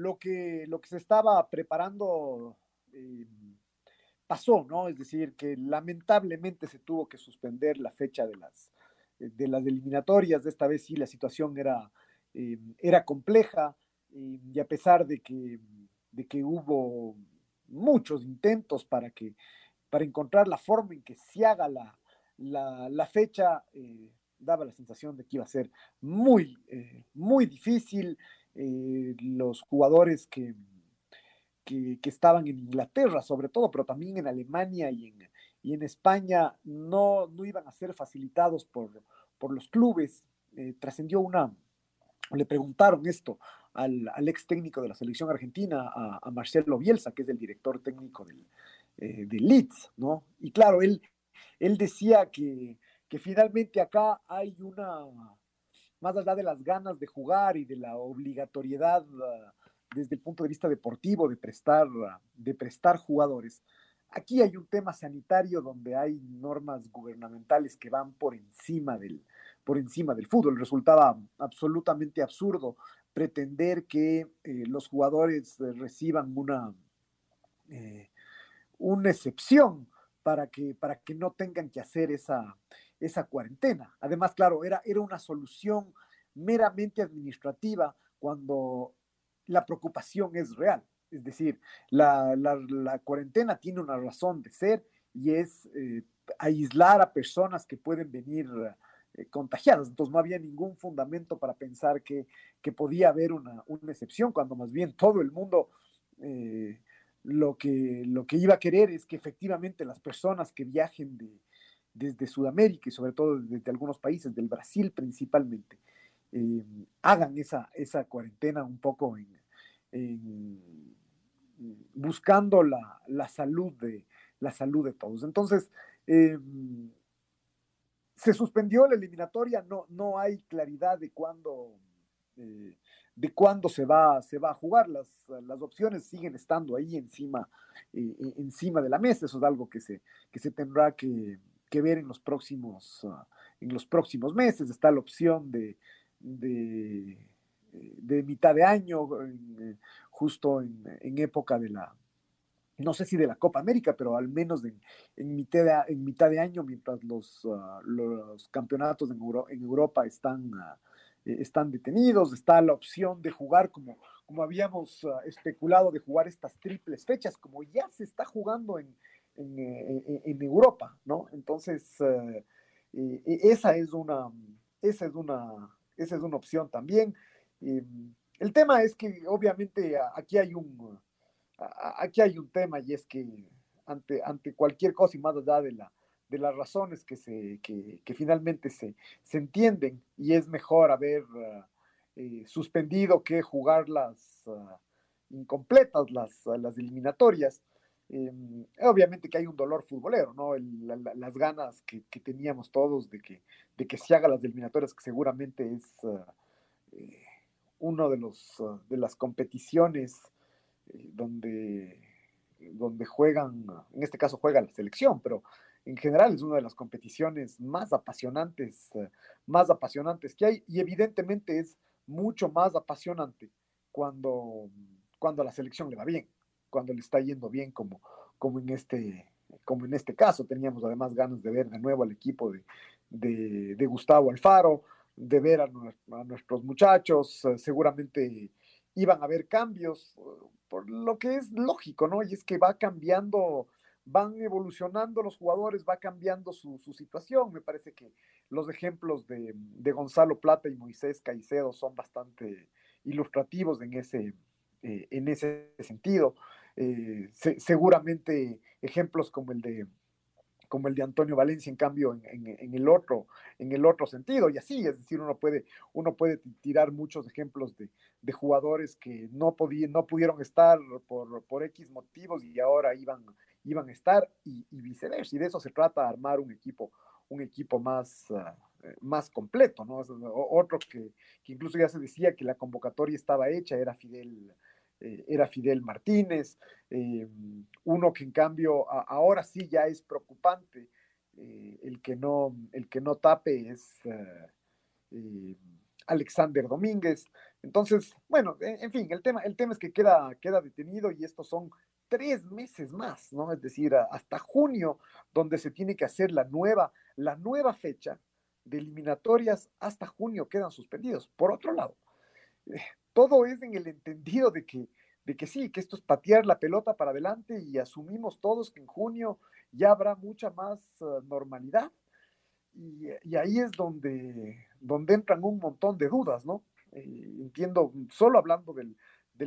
lo que, lo que se estaba preparando eh, pasó, ¿no? Es decir, que lamentablemente se tuvo que suspender la fecha de las, de las eliminatorias. De esta vez sí la situación era eh, era compleja eh, y a pesar de que, de que hubo muchos intentos para, que, para encontrar la forma en que se haga la, la, fecha, eh, daba la sensación de que iba a ser muy, muy difícil. Los jugadores que, que, estaban en Inglaterra, sobre todo, pero también en Alemania y en, y en España, no, no iban a ser facilitados por, por los clubes. trascendió una, le preguntaron esto al, ex técnico de la selección argentina, a, Marcelo Bielsa, que es el director técnico del, eh, Leeds, ¿no? Y claro, él, él decía que, que finalmente acá hay una, más allá de las ganas de jugar y de la obligatoriedad ah, desde el punto de vista deportivo de prestar, de prestar jugadores, aquí hay un tema sanitario donde hay normas gubernamentales que van por encima del, por encima del fútbol. Resultaba absolutamente absurdo pretender que eh, los jugadores eh, reciban una, eh, una excepción para que, para que no tengan que hacer esa, esa cuarentena. Además, claro, era, era una solución meramente administrativa cuando la preocupación es real. Es decir, la, la, cuarentena tiene una razón de ser y es aislar a personas que pueden venir eh, contagiadas. Entonces no había ningún fundamento para pensar que, podía haber una, excepción, cuando más bien todo el mundo eh, lo, que, lo que iba a querer es que efectivamente las personas que viajen desde Sudamérica y sobre todo desde algunos países, del Brasil principalmente, eh, hagan esa, esa cuarentena un poco buscando la, salud de, la salud de todos. Entonces, se suspendió la eliminatoria, no, no hay claridad de cuándo, eh, de cuándo se, va, se va a jugar. Las, las opciones siguen estando ahí encima, eh, encima de la mesa. Eso es algo que se, que se tendrá que, ver en los próximos, ah, en los próximos meses. Está la opción de, de, de mitad de año, eh, justo en, época de la, no sé si de la Copa América, pero al menos en, mitad, de, en mitad de año, mientras los, ah, los campeonatos en, en Europa están, ah, eh, están detenidos, está la opción de jugar como, como habíamos especulado, de jugar estas triples fechas, como ya se está jugando en, en, eh, Europa, ¿no? Entonces, eh, esa, es una, esa, es una, esa es una opción también. el tema es que obviamente aquí hay un aquí hay un tema y es que ante, ante cualquier cosa y más allá de, la, de las razones que, se, que, finalmente se, se, entienden y es mejor haber eh, suspendido que jugar las ah, incompletas, las, las eliminatorias. Em, obviamente que hay un dolor futbolero, ¿no? las ganas que, teníamos todos de que, de que se haga las eliminatorias, que seguramente es uh, uno de, los, de las competiciones donde, donde juegan, en este caso juega la selección, pero en general es una de las competiciones más apasionantes, eh, más apasionantes que hay y evidentemente es mucho más apasionante cuando, cuando a la selección le va bien, cuando le está yendo bien como, como, en, este, como en este caso. Teníamos además ganas de ver de nuevo al equipo de, Gustavo Alfaro, de ver a, nuestros muchachos, eh, seguramente iban a haber cambios, por lo que es lógico, ¿no? Y es que va cambiando, van evolucionando los jugadores, va cambiando su, situación. Me parece que los ejemplos de, Gonzalo Plata y Moisés Caicedo son bastante ilustrativos en ese, eh, en ese sentido. Eh, seguramente ejemplos como el de como el de Antonio Valencia, en cambio, en, el otro, en el otro sentido, y así, es decir, uno puede, uno puede tirar muchos ejemplos de, jugadores que no, no pudieron estar por, por X motivos y ahora iban, iban a estar, y, viceversa, y de eso se trata, armar un equipo, un equipo más, ah, más completo, ¿no? Otro que, que, incluso ya se decía que la convocatoria estaba hecha, era Fidel eh, era Fidel Martínez, eh, uno que en cambio ahora sí ya es preocupante, eh, el, que no, el que no tape es Alexander Domínguez. Entonces, bueno, en, fin, el tema, el tema es que queda, queda detenido y estos son tres meses más, ¿no? Es decir, hasta junio, donde se tiene que hacer la nueva, la nueva fecha de eliminatorias, hasta junio quedan suspendidos. Por otro lado, todo es en el entendido de que, de que sí, que esto es patear la pelota para adelante y asumimos todos que en junio ya habrá mucha más ah, normalidad. Y, ahí es donde, donde entran un montón de dudas, ¿no? Eh, entiendo, solo hablando del,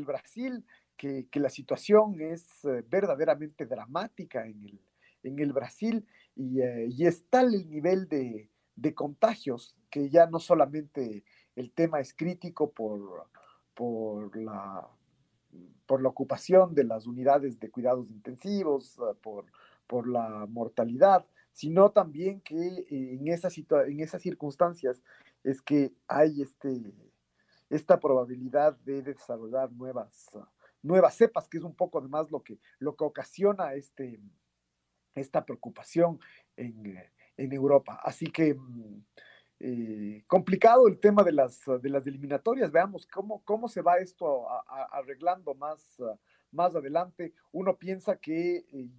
Brasil, que, la situación es eh, verdaderamente dramática en el, en el Brasil y, eh, y es tal el nivel de, de contagios que ya no solamente el tema es crítico por, por la, por la ocupación de las unidades de cuidados intensivos, ah, por, por la mortalidad, sino también que en, esa en esas circunstancias es que hay este, esta probabilidad de desarrollar nuevas, ah, nuevas cepas, que es un poco además lo que, lo que ocasiona este, esta preocupación en, en Europa. Así que mm, eh, complicado el tema de las, de las eliminatorias. Veamos cómo, cómo se va esto arreglando más, más adelante. Uno piensa que eh,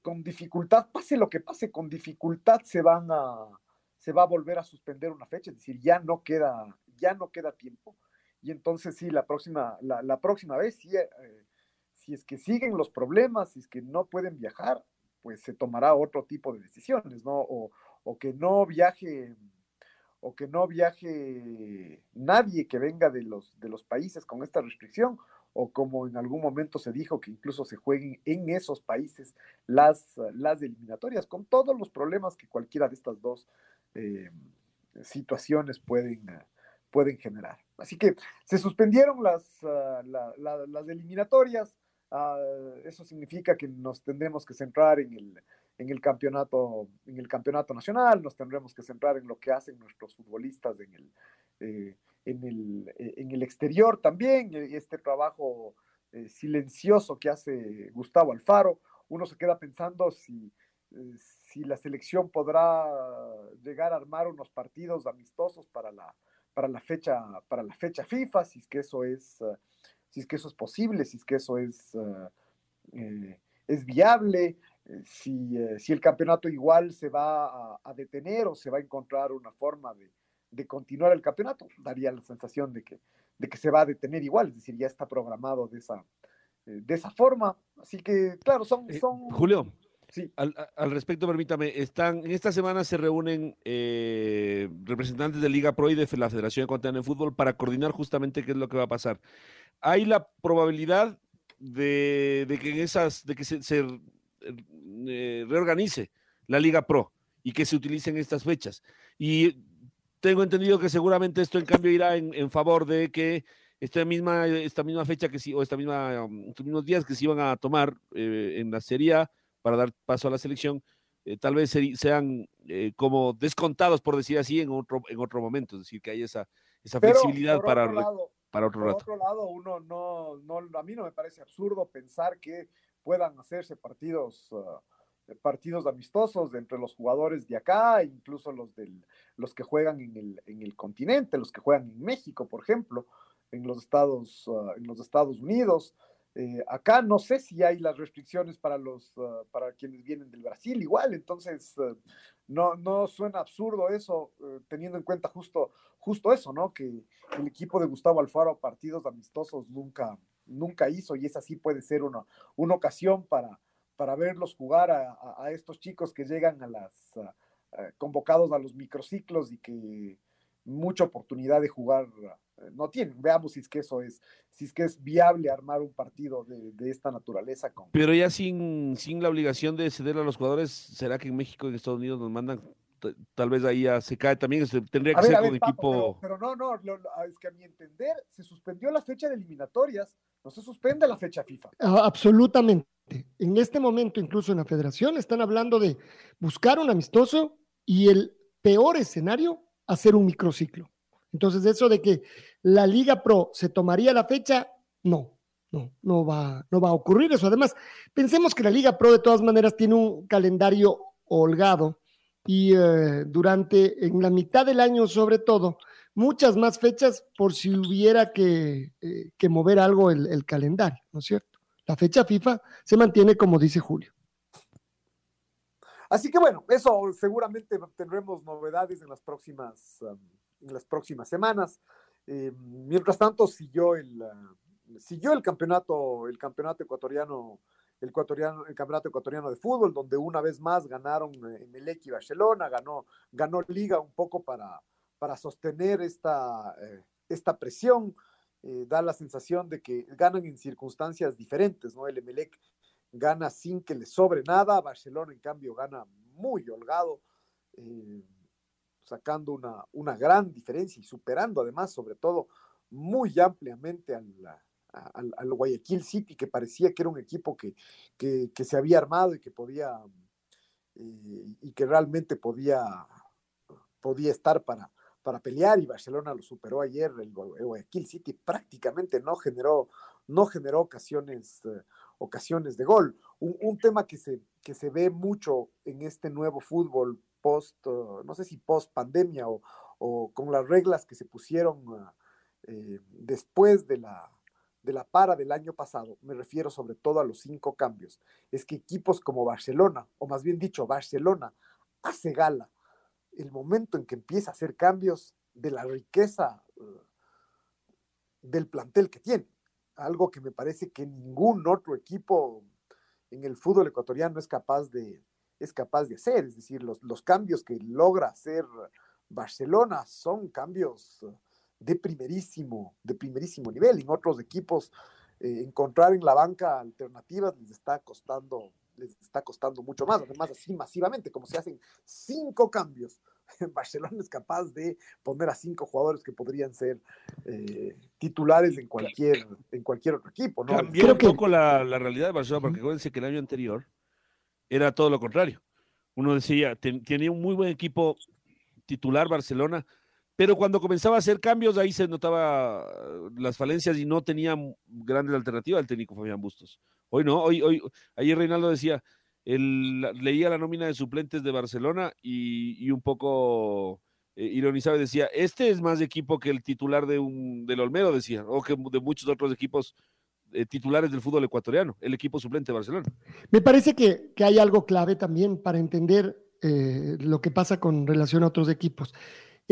con dificultad, pase lo que pase, con dificultad se van a se va a volver a suspender una fecha, es decir, ya no queda, ya no queda tiempo. Y entonces sí, la próxima, la, próxima vez, sí, eh, si es que siguen los problemas, si es que no pueden viajar, pues se tomará otro tipo de decisiones, ¿no? O que no viaje o que no viaje nadie que venga de los, de los países con esta restricción, o como en algún momento se dijo que incluso se jueguen en esos países las, las eliminatorias, con todos los problemas que cualquiera de estas dos eh, situaciones pueden, pueden generar. Así que se suspendieron las, ah, las eliminatorias, ah, eso significa que nos tendremos que centrar en el, en el campeonato, en el campeonato nacional, nos tendremos que centrar en lo que hacen nuestros futbolistas en el, eh, en el, eh, en el exterior también, eh, este trabajo silencioso que hace Gustavo Alfaro. Uno se queda pensando si, si la selección podrá llegar a armar unos partidos amistosos para la, para la fecha, para la fecha FIFA, si es que eso es, si es que eso es posible, si es que eso es, es viable. Eh, si, eh, si, el campeonato igual se va a, detener o se va a encontrar una forma de, de, continuar el campeonato, daría la sensación de que, de que se va a detener igual, es decir, ya está programado de esa, eh, de esa forma. Así que, claro, son... son Julio. Sí. Al, al, respecto, permítame, están, en esta semana se reúnen representantes de Liga Pro y de la Federación Ecuatoriana de Fútbol para coordinar justamente qué es lo que va a pasar. Hay la probabilidad de, de que en esas, de que se, se eh, reorganice la Liga Pro y que se utilicen estas fechas. Y tengo entendido que seguramente esto en cambio irá en, favor de que esta misma, esta misma fecha que sí, o esta misma, estos mismos días que se iban a tomar eh, en la Serie para dar paso a la selección, eh, tal vez sean como descontados, por decir así, en otro, en otro momento, es decir, que hay esa, esa flexibilidad para, para otro rato. Por otro lado, uno no, no, a mí no me parece absurdo pensar que puedan hacerse partidos, ah, partidos amistosos entre los jugadores de acá, incluso los, del, los que juegan en el, en el continente, los que juegan en México, por ejemplo, en los Estados, ah, en los Estados Unidos. Eh, acá no sé si hay las restricciones para los uh, para quienes vienen del Brasil igual, entonces uh, no, no suena absurdo eso, uh, teniendo en cuenta justo, justo eso, ¿no? Que el equipo de Gustavo Alfaro partidos amistosos nunca, nunca hizo y esa sí puede ser una, una ocasión para, para verlos jugar a, a, estos chicos que llegan a las convocados a los microciclos y que mucha oportunidad de jugar no tienen. Veamos si es que eso es, si es que es viable armar un partido de, de esta naturaleza. Con... Pero ya sin, sin la obligación de ceder a los jugadores, ¿será que en México y en Estados Unidos nos mandan? Tal vez ahí ya se cae también, se, tendría que a ser ver, con equipo. Pero, pero no, no, lo, lo, es que a mi entender se suspendió la fecha de eliminatorias, no se suspende la fecha FIFA. Ah, Absolutamente. En este momento, incluso en la federación, están hablando de buscar un amistoso y el peor escenario, hacer un microciclo. Entonces, eso de que la Liga Pro se tomaría la fecha, no, no, no va, no va a ocurrir eso. Además, pensemos que la Liga Pro de todas maneras tiene un calendario holgado y eh, durante, en la mitad del año sobre todo, muchas más fechas por si hubiera que, eh, que mover algo el, calendario, ¿no es cierto? La fecha FIFA se mantiene como dice Julio. Así que bueno, eso seguramente tendremos novedades en las próximas, um, en las próximas semanas. Eh, mientras tanto, siguió el, uh, siguió el campeonato, el campeonato ecuatoriano, el ecuatoriano, el campeonato ecuatoriano de fútbol, donde una vez más ganaron eh, Emelec y Barcelona, ganó, ganó Liga un poco para, para sostener esta, eh, esta presión. Eh, da la sensación de que ganan en circunstancias diferentes, ¿no? El Emelec gana sin que le sobre nada, Barcelona en cambio gana muy holgado, sacando una, una, gran diferencia y superando además, sobre todo, muy ampliamente al, al, al, Guayaquil City, que parecía que era un equipo que, que, que se había armado y que podía, eh, y que realmente podía, podía estar para, para pelear y Barcelona lo superó ayer, el Guayaquil City prácticamente no generó, no generó ocasiones, eh, ocasiones de gol. Un, un, tema que se, que se ve mucho en este nuevo fútbol post, no sé si post pandemia o, o, con las reglas que se pusieron eh, después de la, de la para del año pasado, me refiero sobre todo a los cinco cambios, es que equipos como Barcelona, o más bien dicho, Barcelona, hace gala el momento en que empieza a hacer cambios de la riqueza uh, del plantel que tiene algo que me parece que ningún otro equipo en el fútbol ecuatoriano es capaz de, es capaz de hacer. Es decir, los, los cambios que logra hacer Barcelona son cambios de primerísimo, de primerísimo nivel. En otros equipos, eh, encontrar en la banca alternativas les está costando, les está costando mucho más, además así masivamente, como se hacen cinco cambios Barcelona es capaz de poner a cinco jugadores que podrían ser eh, titulares en cualquier, en cualquier otro equipo. ¿no? Cambió Creo un que... poco la, la, realidad de Barcelona, porque acuérdense que el año anterior era todo lo contrario. Uno decía, ten, tenía un muy buen equipo titular Barcelona, pero cuando comenzaba a hacer cambios, ahí se notaba las falencias y no tenía grandes alternativas el técnico Fabián Bustos. Hoy no, hoy, hoy, ayer Reinaldo decía, leía la nómina de suplentes de Barcelona y, y un poco eh, ironizaba y decía, este es más equipo que el titular de un, del Olmedo, decía, o que de muchos otros equipos eh, titulares del fútbol ecuatoriano, el equipo suplente de Barcelona. Me parece que, que hay algo clave también para entender eh, lo que pasa con relación a otros equipos.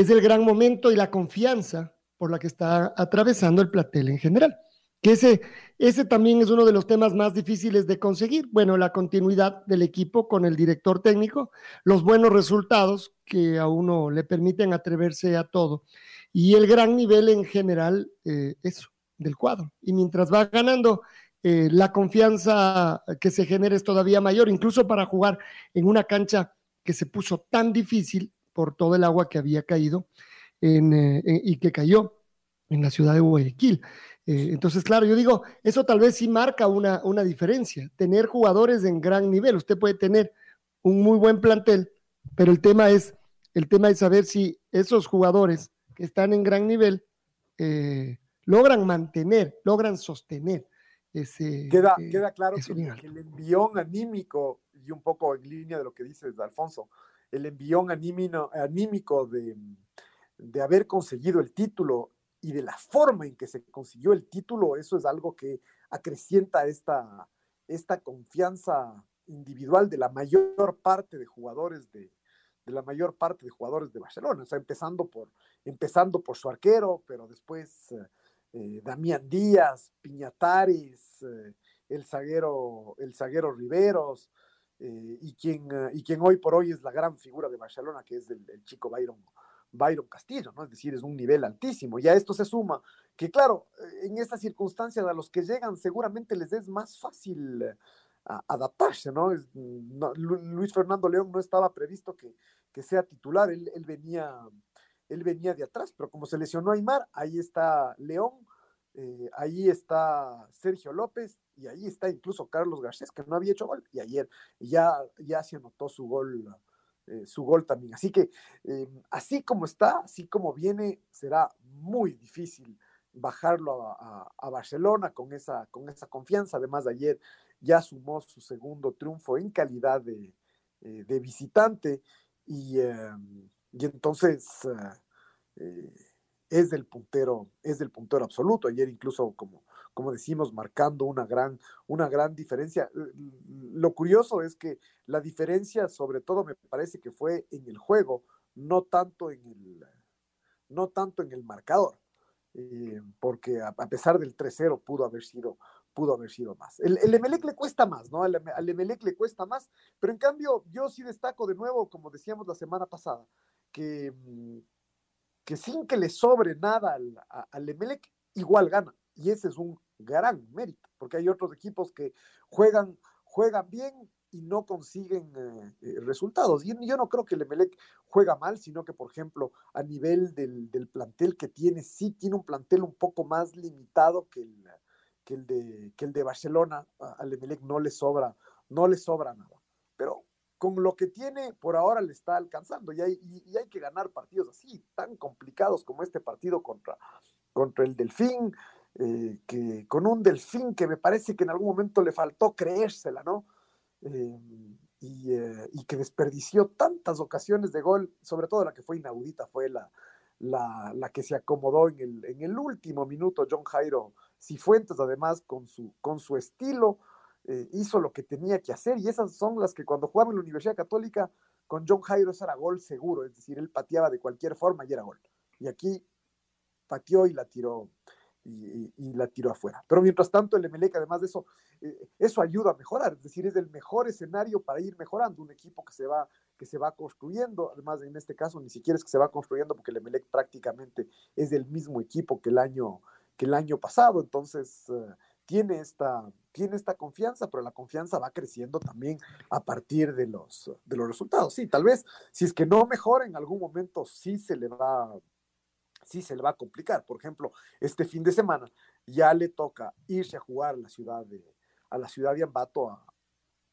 Es el gran momento y la confianza por la que está atravesando el platel en general que ese, ese también es uno de los temas más difíciles de conseguir. Bueno, la continuidad del equipo con el director técnico, los buenos resultados que a uno le permiten atreverse a todo y el gran nivel en general, eh, eso, del cuadro. Y mientras va ganando, eh, la confianza que se genera es todavía mayor, incluso para jugar en una cancha que se puso tan difícil por todo el agua que había caído en, eh, y que cayó en la ciudad de Guayaquil. Eh, entonces, claro, yo digo, eso tal vez sí marca una, una diferencia, tener jugadores en gran nivel. Usted puede tener un muy buen plantel, pero el tema es, el tema es saber si esos jugadores que están en gran nivel eh, logran mantener, logran sostener ese. Queda, eh, queda claro que, que, el envión anímico, y un poco en línea de lo que dices, Alfonso, el envión anímico, de, de haber conseguido el título y de la forma en que se consiguió el título, eso es algo que acrecienta esta, confianza individual de la mayor parte de jugadores de, la mayor parte de jugadores de Barcelona, o empezando por, empezando por su arquero, pero después eh, Damián Díaz, Piñatares, eh, el zaguero, el zaguero Riveros, eh, y, quien, y quien hoy por hoy es la gran figura de Barcelona, que es el, chico Byron, Byron Castillo, ¿no? Es decir, es un nivel altísimo. Y a esto se suma que, claro, en estas circunstancias a los que llegan seguramente les es más fácil adaptarse, ¿no? Luis Fernando León no estaba previsto que, que sea titular, él, él, venía, él venía de atrás, pero como se lesionó Aymar, ahí está León, eh, ahí está Sergio López y ahí está incluso Carlos Garcés, que no había hecho gol, y ayer ya, ya se anotó su gol, eh, su gol también. Así que eh, así como está, así como viene, será muy difícil bajarlo a, Barcelona con esa, con esa confianza. Además, ayer ya sumó su segundo triunfo en calidad de, eh, visitante y, y entonces es del puntero, es del puntero absoluto. Ayer incluso, como, como decimos, marcando una gran, una gran diferencia. Lo curioso es que la diferencia, sobre todo, me parece que fue en el juego, no tanto en el, no tanto en el marcador. porque a, pesar del 3-0 pudo haber sido pudo haber sido más. El, el Emelec le cuesta más, ¿no? Al, al, Emelec le cuesta más, pero en cambio yo sí destaco de nuevo, como decíamos la semana pasada, que, mm, que sin que le sobre nada al, al Emelec, igual gana. Y ese es un gran mérito, porque hay otros equipos que juegan, juegan bien y no consiguen eh, eh, resultados. Y yo no creo que el Emelec juega mal, sino que, por ejemplo, a nivel del, del plantel que tiene, sí tiene un plantel un poco más limitado que el, que el de, que el de Barcelona, al Emelec no le sobra, no le sobra nada. Pero con lo que tiene, por ahora le está alcanzando y hay, y, hay que ganar partidos así, tan complicados como este partido contra, contra el Delfín, eh, que con un Delfín que me parece que en algún momento le faltó creérsela, ¿no? Eh, y, eh, y, que desperdició tantas ocasiones de gol, sobre todo la que fue inaudita, fue la, la, la que se acomodó en el, en el último minuto John Jairo Cifuentes, además, con su, con su estilo, eh, hizo lo que tenía que hacer, y esas son las que cuando jugaba en la Universidad Católica, con John Jairo era gol seguro, es decir, él pateaba de cualquier forma y era gol. Y aquí pateó y la tiró, y, y, la tiró afuera. Pero mientras tanto, el Emelec, además de eso, eh, eso ayuda a mejorar, es decir, es el mejor escenario para ir mejorando, un equipo que se va que se va construyendo, además en este caso ni siquiera es que se va construyendo porque el Emelec prácticamente es del mismo equipo que el año, que el año pasado, entonces uh, tiene, esta, tiene esta confianza, pero la confianza va creciendo también a partir de los, de los resultados. Sí, tal vez si es que no mejora en algún momento sí se le va sí se le va a complicar. Por ejemplo, este fin de semana ya le toca irse a jugar a la ciudad de, a la ciudad de Ambato a,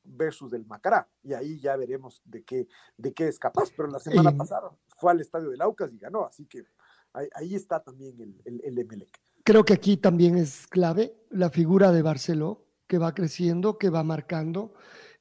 versus del Macará. Y ahí ya veremos de qué, de qué es capaz. Pero la semana pasada fue al estadio del Aucas y ganó. Así que ahí, ahí está también el, el, el Emelec. Creo que aquí también es clave la figura de Barceló, que va creciendo, que va marcando.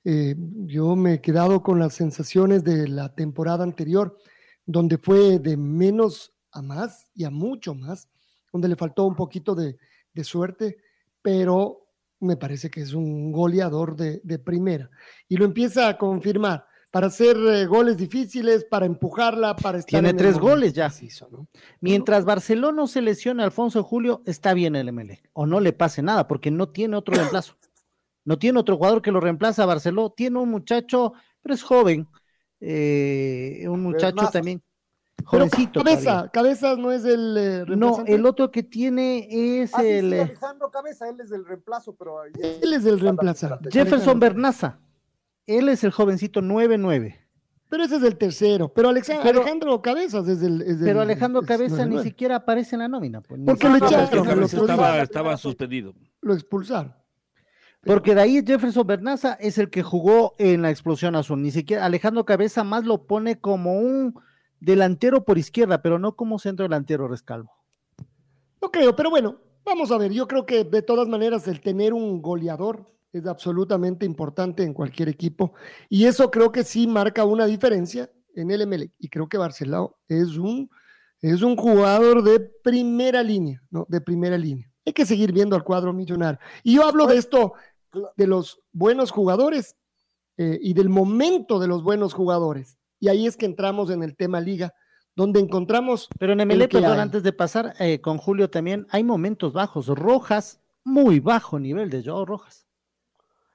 Eh, yo me he quedado con las sensaciones de la temporada anterior, donde fue de menos a más y a mucho más, donde le faltó un poquito de, de suerte, pero me parece que es un goleador de, de, primera. Y lo empieza a confirmar para hacer eh, goles difíciles, para empujarla, para estar Tiene tres goles ya. Hizo, ¿no? Mientras Barcelona no se lesiona a Alfonso Julio, está bien el ML. O no le pase nada, porque no tiene otro reemplazo. No tiene otro jugador que lo reemplaza a Barcelona. Tiene un muchacho, pero es joven. Eh, un muchacho también. Jovencito. Cabeza, Cabeza no es el. Eh, no, el otro que tiene es ah, el. Sí, sí, Alejandro Cabeza, él es el reemplazo, pero. Él es el reemplazante. Jefferson Bernaza. Él es el jovencito 9-9. Pero ese es el tercero. Pero, Alejandro Cabezas es el. Es pero Alejandro Cabeza ni siquiera aparece en la nómina. Pues, Porque lo echaron. Estaba, estaba suspendido. Lo expulsaron. Porque de ahí Jefferson Bernaza es el que jugó en la explosión azul. Ni siquiera Alejandro Cabeza más lo pone como un delantero por izquierda, pero no como centro delantero rescalvo. No creo, pero bueno, vamos a ver. Yo creo que de todas maneras el tener un goleador es absolutamente importante en cualquier equipo. Y eso creo que sí marca una diferencia en el MLE. Y creo que Barcelona es un Es un jugador de primera línea, ¿no? De primera línea. Hay que seguir viendo al cuadro millonario. Y yo hablo de esto, de los buenos jugadores eh, y del momento de los buenos jugadores. Y ahí es que entramos en el tema liga, donde encontramos. Pero en MLE, perdón, antes de pasar eh, con Julio también, hay momentos bajos. Rojas, muy bajo nivel de Joao Rojas.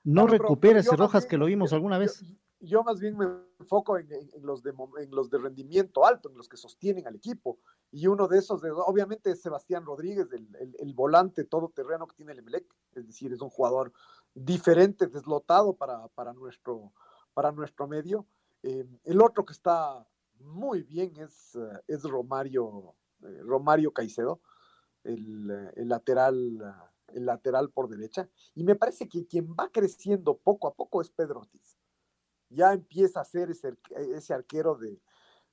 No, recupera ese Rojas que lo vimos alguna vez. Yo, más bien me enfoco en, los de, en los de rendimiento alto, en los que sostienen al equipo. Y uno de esos, de, obviamente, es Sebastián Rodríguez, el, el, volante todoterreno que tiene el Emelec. Es decir, es un jugador diferente, deslotado para, para, nuestro, para nuestro medio. Eh, el otro que está muy bien es, eh, es Romario, eh, Romario Caicedo, el, el, lateral, el lateral por derecha. Y me parece que quien va creciendo poco a poco es Pedro Ortiz. Ya empieza a ser ese, ese arquero de,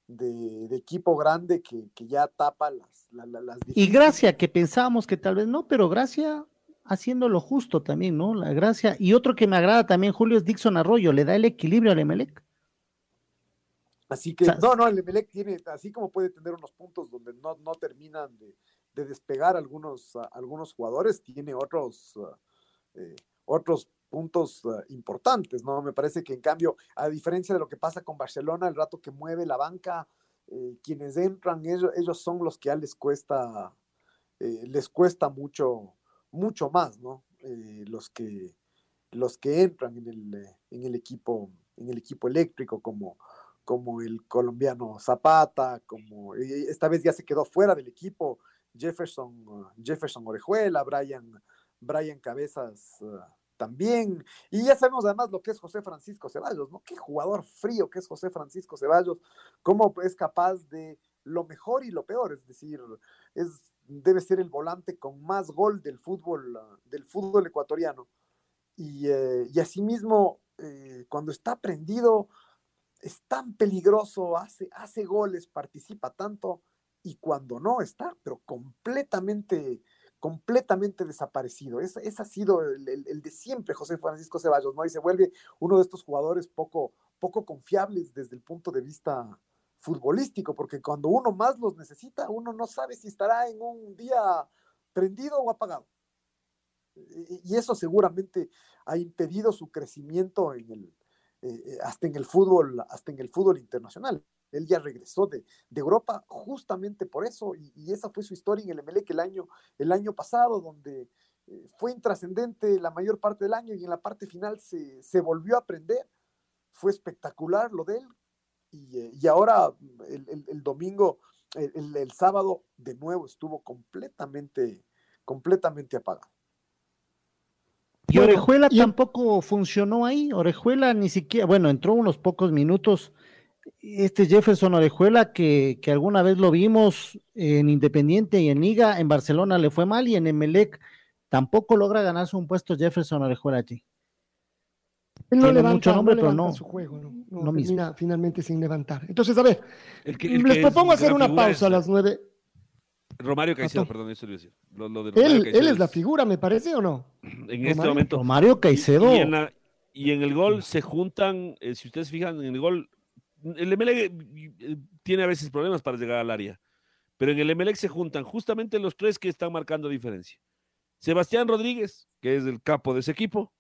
de, equipo grande que, que ya tapa las, las, Y Gracia, que pensábamos que tal vez no, pero Gracia haciendo lo justo también, ¿no? La Gracia. Y otro que me agrada también, Julio, es Dixon Arroyo, le da el equilibrio al Emelec. Así que, no, no, el Emelec tiene, así como puede tener unos puntos donde no, no terminan de, de despegar algunos, algunos jugadores, tiene otros, eh, otros puntos importantes, ¿no? Me parece que en cambio, a diferencia de lo que pasa con Barcelona, el rato que mueve la banca, eh, quienes entran, ellos, ellos son los que ya les cuesta, eh, les cuesta mucho, mucho más, ¿no? los que los que entran en el, en el equipo, en el equipo eléctrico, como, como el colombiano Zapata, como esta vez ya se quedó fuera del equipo Jefferson, uh, Jefferson Orejuela, Brian, Brian Cabezas uh, también. Y ya sabemos además lo que es José Francisco Ceballos, ¿no? Qué jugador frío que es José Francisco Ceballos, cómo es capaz de lo mejor y lo peor, es decir, es, debe ser el volante con más gol del fútbol, uh, del fútbol ecuatoriano. Y, eh, y asimismo, eh, cuando está prendido, es tan peligroso, hace, hace goles, participa tanto, y cuando no está, pero completamente, completamente desaparecido. Ese, ha sido el, de siempre José Francisco Ceballos, ¿no? Y se vuelve uno de estos jugadores poco, poco confiables desde el punto de vista futbolístico, porque cuando uno más los necesita, uno no sabe si estará en un día prendido o apagado. Y eso seguramente ha impedido su crecimiento en el, eh, eh, hasta en el fútbol, hasta en el fútbol internacional. Él ya regresó de, Europa justamente por eso, y, esa fue su historia en el MLE el año, el año pasado, donde eh, fue intrascendente la mayor parte del año y en la parte final se, volvió a aprender. Fue espectacular lo de él, y, eh, ahora el, domingo, el, sábado, de nuevo estuvo completamente, completamente apagado. Y Orejuela tampoco funcionó ahí. Orejuela ni siquiera, bueno, entró unos pocos minutos este Jefferson Orejuela que, que, alguna vez lo vimos en Independiente y en Liga, en Barcelona le fue mal y en Emelec tampoco logra ganarse un puesto Jefferson Orejuela allí. Él no levanta, mucho nombre, pero no. Su juego, no, termina finalmente sin levantar. Entonces, a ver, les propongo hacer una pausa a las nueve. Romario Caicedo, perdón, eso lo decir. él, él es la figura, me parece, ¿o no? En este momento. Romario Caicedo. Y en, el gol se juntan, eh, si ustedes fijan, en el gol el MLE eh, tiene a veces problemas para llegar al área, pero en el MLE se juntan justamente los tres que están marcando diferencia. Sebastián Rodríguez, que es el capo de ese equipo,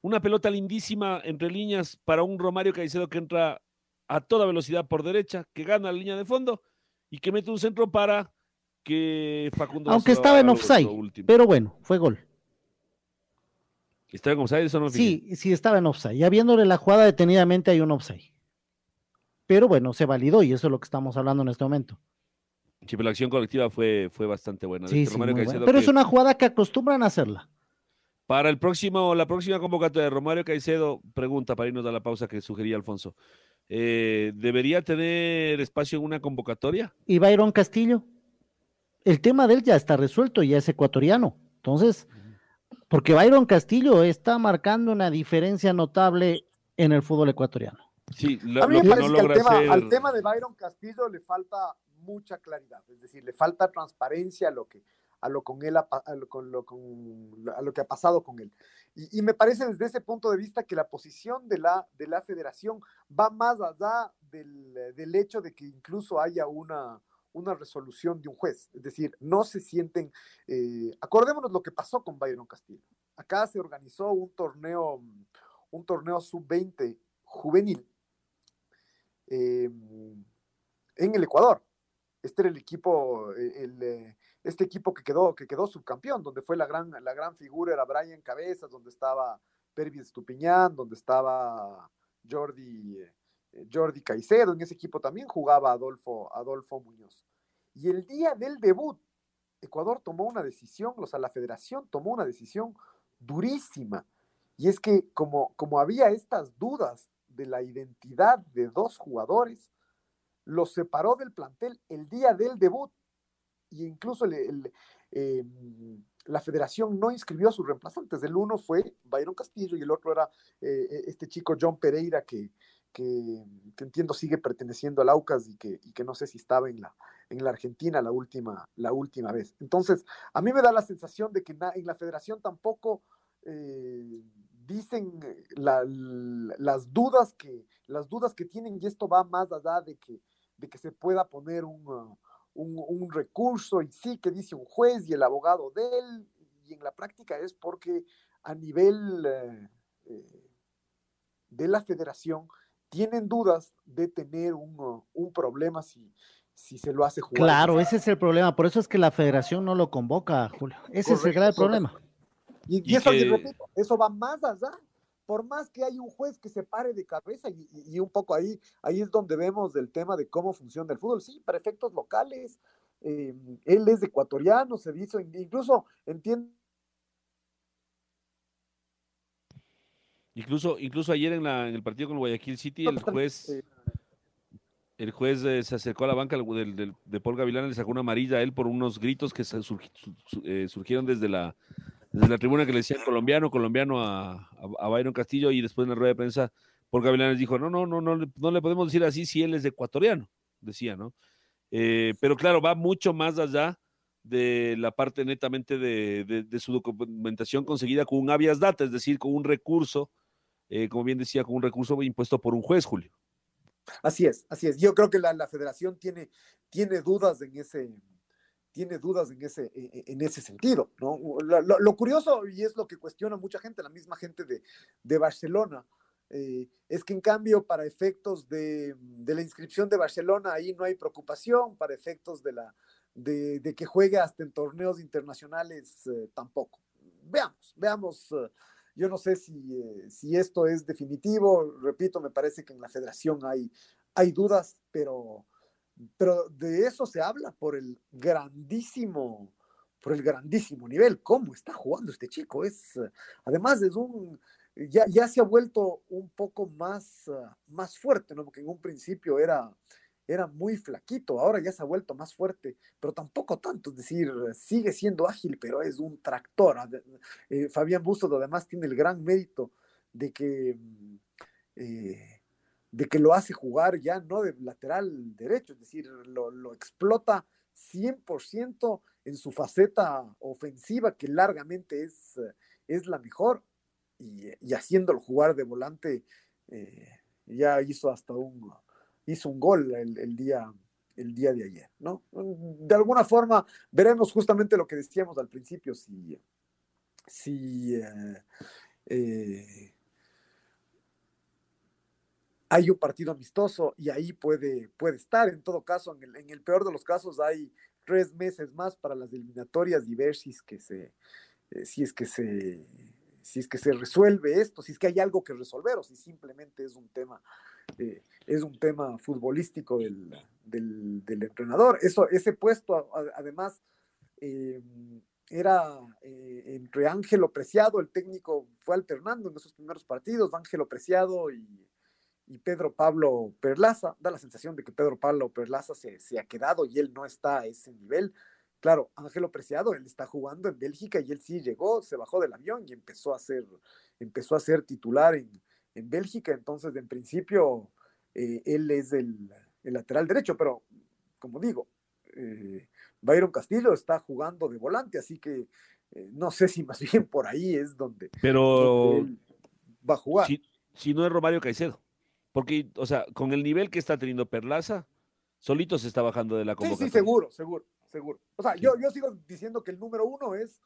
una pelota lindísima entre líneas para un Romario Caicedo que entra a toda velocidad por derecha, que gana la línea de fondo y que mete un centro para que Facundo. Aunque estaba en offside, pero bueno, fue gol. ¿Estaba en offside? Eso no sí, sí, estaba en offside. Ya viéndole la jugada detenidamente hay un offside pero bueno, se validó y eso es lo que estamos hablando en este momento. Sí, pero la acción colectiva fue, fue bastante buena. Sí, sí, Pero es una jugada que acostumbran a hacerla. Para el próximo, la próxima convocatoria de Romario Caicedo, pregunta para irnos a la pausa que sugería Alfonso. Eh, ¿Debería tener espacio en una convocatoria? ¿Y Byron Castillo? El tema de él ya está resuelto, ya es ecuatoriano. Entonces, porque Byron Castillo está marcando una diferencia notable en el fútbol ecuatoriano. Sí, a mí me parece que al, tema, al tema de Byron Castillo le falta mucha claridad, es decir, le falta transparencia a lo que a lo con él a, lo, con lo, con, a lo que ha pasado con él. Y, me parece desde ese punto de vista que la posición de la, de la federación va más allá del, del hecho de que incluso haya una, una resolución de un juez. Es decir, no se sienten, eh, acordémonos lo que pasó con Byron Castillo. Acá se organizó un torneo, un torneo sub-20 juvenil eh, en el Ecuador. Este era el equipo, el, este equipo que quedó, que quedó subcampeón, donde fue la gran, la gran figura, era Brian Cabezas, donde estaba Pervis Estupiñán, donde estaba Jordi, eh, Jordi Caicedo, en ese equipo también jugaba Adolfo, Adolfo Muñoz. Y el día del debut, Ecuador tomó una decisión, o sea, la federación tomó una decisión durísima. Y es que como, como había estas dudas de la identidad de dos jugadores, los separó del plantel el día del debut. Y incluso em, la federación no inscribió a sus reemplazantes. El uno fue Byron Castillo y el otro era eh, eh, este chico John Pereira que, que, entiendo sigue perteneciendo al Aucas y que, y que no sé si estaba en la, en la Argentina la última, la última vez. Entonces, a mí me da la sensación de que en la federación tampoco eh, dicen las, dudas que, las dudas que tienen y esto va más allá de que, de que se pueda poner un, un, recurso y sí que dice un juez y el abogado de él y en la práctica es porque a nivel eh, eh, de la federación tienen dudas de tener un, un problema si, si se lo hace jugar. Claro, ese es el problema. Por eso es que la federación no lo convoca, Julio. Ese es el grave problema. Y, eso, repito, eso va más allá. Por más que hay un juez que se pare de cabeza y, un poco ahí, ahí es donde vemos el tema de cómo funciona el fútbol. Sí, para efectos locales, eh, él es ecuatoriano, se dice, incluso entiendo Incluso, incluso ayer en, la, en el partido con Guayaquil City, el juez, el juez eh, se acercó a la banca de Paul Gavilán y le sacó una amarilla a él por unos gritos que eh, surgieron desde la, desde la tribuna que le decían colombiano, colombiano a, a, Byron Castillo y después en la rueda de prensa Paul Gavilán les dijo, no, no, no, no, no le podemos decir así si él es ecuatoriano, decía, ¿no? Eh, pero claro, va mucho más allá de la parte netamente de, de, su documentación conseguida con un habeas data, es decir, con un recurso eh, como bien decía, con un recurso impuesto por un juez, Julio. Así es, así es. Yo creo que la, federación tiene, tiene dudas en ese, tiene dudas en ese, e, e, en ese sentido. ¿no? Lo, curioso, y es lo que cuestiona mucha gente, la misma gente de, Barcelona, eh, es que en cambio para efectos de, la inscripción de Barcelona ahí no hay preocupación, para efectos de, la, de, que juegue hasta en torneos internacionales eh, tampoco. Veamos, veamos. Yo no sé si, eh, si esto es definitivo, repito, me parece que en la federación hay, hay dudas, pero, pero de eso se habla por el grandísimo, por el grandísimo nivel, cómo está jugando este chico. Es, además, es un, ya, ya se ha vuelto un poco más, más fuerte, ¿no? Porque en un principio era, era muy flaquito, ahora ya se ha vuelto más fuerte, pero tampoco tanto, es decir, sigue siendo ágil, pero es un tractor. Eh, Fabián Bustos además tiene el gran mérito de que, mm, eh, de que lo hace jugar ya no de lateral derecho, es decir, lo, explota 100% en su faceta ofensiva, que largamente es, es la mejor, y, haciéndolo jugar de volante, eh, ya hizo hasta un hizo un gol el, día, el día de ayer, ¿no? De alguna forma veremos justamente lo que decíamos al principio, si, si eh, eh, hay un partido amistoso y ahí puede, puede estar. En todo caso, en el, en el, peor de los casos hay tres meses más para las eliminatorias y ver si es que se, eh, si es que se, si es que se resuelve esto, si es que hay algo que resolver o si simplemente es un tema eh, es un tema futbolístico del, entrenador. Eso, ese puesto, además, eh, era entre Ángelo Preciado, el técnico fue alternando en esos primeros partidos, Ángelo Preciado y, Pedro Pablo Perlaza. Da la sensación de que Pedro Pablo Perlaza se, se, ha quedado y él no está a ese nivel. Claro, Ángelo Preciado, él está jugando en Bélgica y él sí llegó, se bajó del avión y empezó a ser, empezó a ser titular en, en Bélgica, entonces en principio eh, él es el, lateral derecho, pero como digo, eh, Byron Castillo está jugando de volante, así que eh, no sé si más bien por ahí es donde, pero va a jugar. Si, no es Romario Caicedo, porque, o sea, con el nivel que está teniendo Perlaza, Solito se está bajando de la Sí, convocatoria. sí, seguro, seguro, seguro. O sea, yo, yo sigo diciendo que el número uno es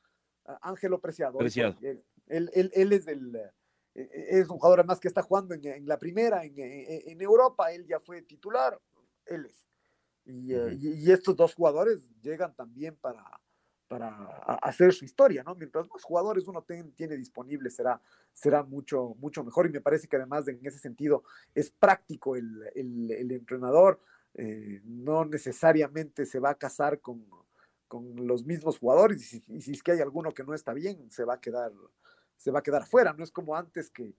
ah, Ángelo Preciado. Preciado. Él, él- él- él es del eh, eh, es un jugador además que está jugando en, en la primera, en, en- Europa, él ya fue titular, él es. Y, eh, Ujú. y- y estos dos jugadores llegan también para, para hacer su historia, ¿no? Mientras más jugadores uno tiene disponibles, será, será mucho, mucho mejor. Y me parece que además de- en ese sentido es práctico el, el- el entrenador, eh, no necesariamente se va a casar con, con los mismos jugadores, y si, y si es que hay alguno que no está bien, se va a quedar, se va a quedar fuera. No es como antes que,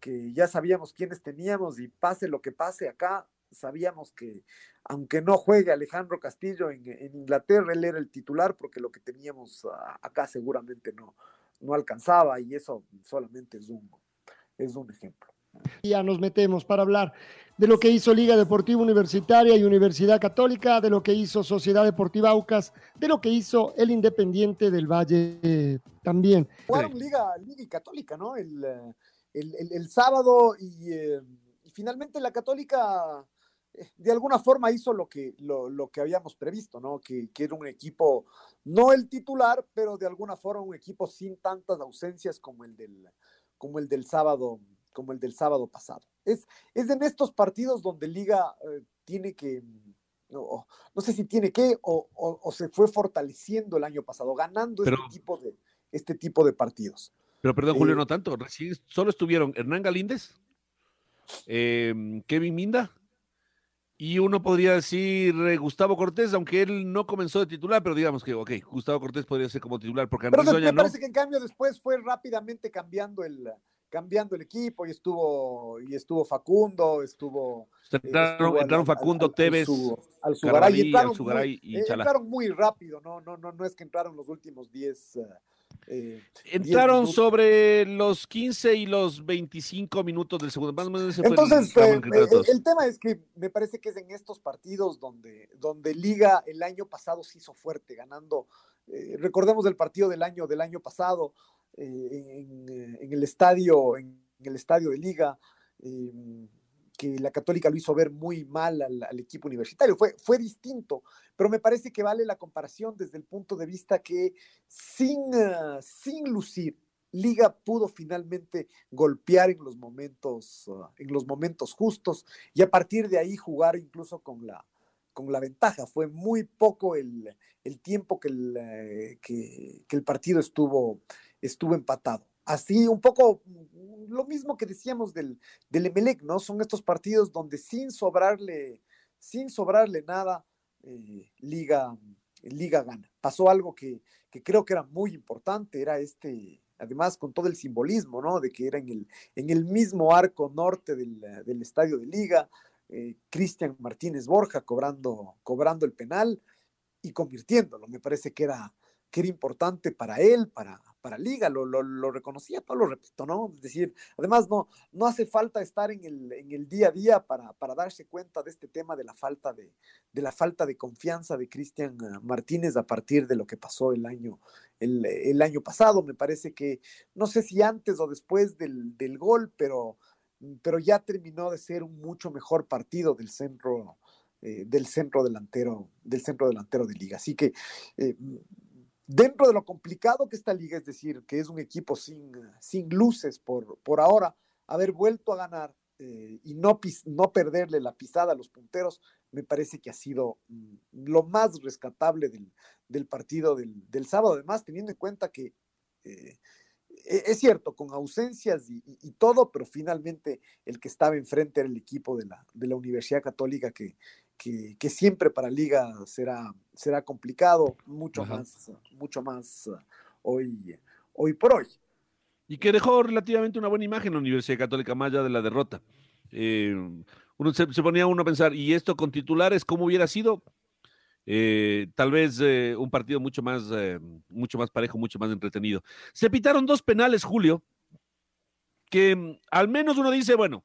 que ya sabíamos quiénes teníamos y pase lo que pase acá, sabíamos que aunque no juegue Alejandro Castillo en, en Inglaterra, él era el titular porque lo que teníamos ah, acá seguramente no, no alcanzaba y eso solamente es un, es un ejemplo. Ya nos metemos para hablar de lo que hizo Liga Deportiva Universitaria y Universidad Católica, de lo que hizo Sociedad Deportiva Aucas, de lo que hizo el Independiente del Valle eh, también. Jugaron Liga, Liga y Católica, ¿no? El, eh, el, el- el sábado y, eh, y finalmente la Católica eh, de alguna forma hizo lo que, lo, lo que habíamos previsto, ¿no? Que, que era un equipo, no el titular, pero de alguna forma un equipo sin tantas ausencias como el del, como el del sábado, como el del sábado pasado. Es, es en estos partidos donde Liga eh, tiene que, no, no sé si tiene que, o, o- o se fue fortaleciendo el año pasado, ganando Pero- este tipo de, este tipo de partidos. Pero perdón, Julio, Eh, no tanto. Recién solo estuvieron Hernán Galíndez, eh, Kevin Minda y uno podría decir eh, Gustavo Cortés, aunque él no comenzó de titular, pero digamos que, ok, Gustavo Cortés podría ser como titular, porque Andrés Doña me no. parece que en cambio después fue rápidamente cambiando el, cambiando el equipo y estuvo, y estuvo Facundo, estuvo... eh, Entraron, estuvo al- entraron al- Facundo, al- Tevez, al Alzugaray, Carvalí, y entraron Alzugaray muy- y eh, entraron muy rápido, no, no, no, no es que entraron los últimos 10 eh, Entraron sobre los 15 y los 25 minutos del segundo. Más o menos ese fue el Entonces, eh, eh, el tema es que me parece que es en estos partidos donde, donde Liga el año pasado se hizo fuerte, ganando. eh, recordemos el partido del año del año pasado en, en el estadio, en, el estadio de Liga, que la Católica lo hizo ver muy mal al, equipo universitario. Fue, fue distinto, pero me parece que vale la comparación desde el punto de vista que sin, eh, sin lucir, Liga pudo finalmente golpear en los momentos, uh, en los momentos justos y a partir de ahí jugar incluso con la, con la ventaja. Fue muy poco el, el tiempo que el, eh, que el partido estuvo, estuvo empatado. Así un poco mm, lo mismo que decíamos del, del Emelec, ¿no? Son estos partidos donde sin sobrarle, sin sobrarle nada, eh, Liga, Liga gana. Pasó algo que, que creo que era muy importante, era este, además con todo el simbolismo, ¿no? De que era en el, en el mismo arco norte del, del estadio de Liga, eh, Cristian Martínez Borja cobrando, cobrando el penal y convirtiéndolo. Me parece que era, que era importante para él, para, para Liga, lo, lo, lo reconocía, todo lo repito, ¿no? Es decir, además no, no hace falta estar en el, en el día a día para, para darse cuenta de este tema de la falta de, de la falta de confianza de Cristian eh, Martínez a partir de lo que pasó el año, el, el año pasado. Me parece que, no sé si antes o después del, del gol, pero, pero ya terminó de ser un mucho mejor partido del centro, eh, del centro delantero, del centro delantero de liga. Así que eh, dentro de lo complicado que esta liga, es decir, que es un equipo sin, sin luces por, por ahora, haber vuelto a ganar eh, y no, no perderle la pisada a los punteros, me parece que ha sido mm, lo más rescatable del, del partido del, del, sábado. Además, teniendo en cuenta que eh, es cierto, con ausencias y, todo, pero finalmente el que estaba enfrente era el equipo de la, de la Universidad Católica que, que, que, siempre para Liga será, será complicado, mucho Ajá. más, mucho más uh, hoy, hoy por hoy. Y que dejó relativamente una buena imagen la Universidad Católica, allá de la derrota. Eh, uno se, se, ponía uno a pensar, ¿y esto con titulares cómo hubiera sido? Eh, tal vez eh, un partido mucho más, eh, mucho más parejo, mucho más entretenido. Se pitaron dos penales, Julio, que mm, al menos uno dice, bueno,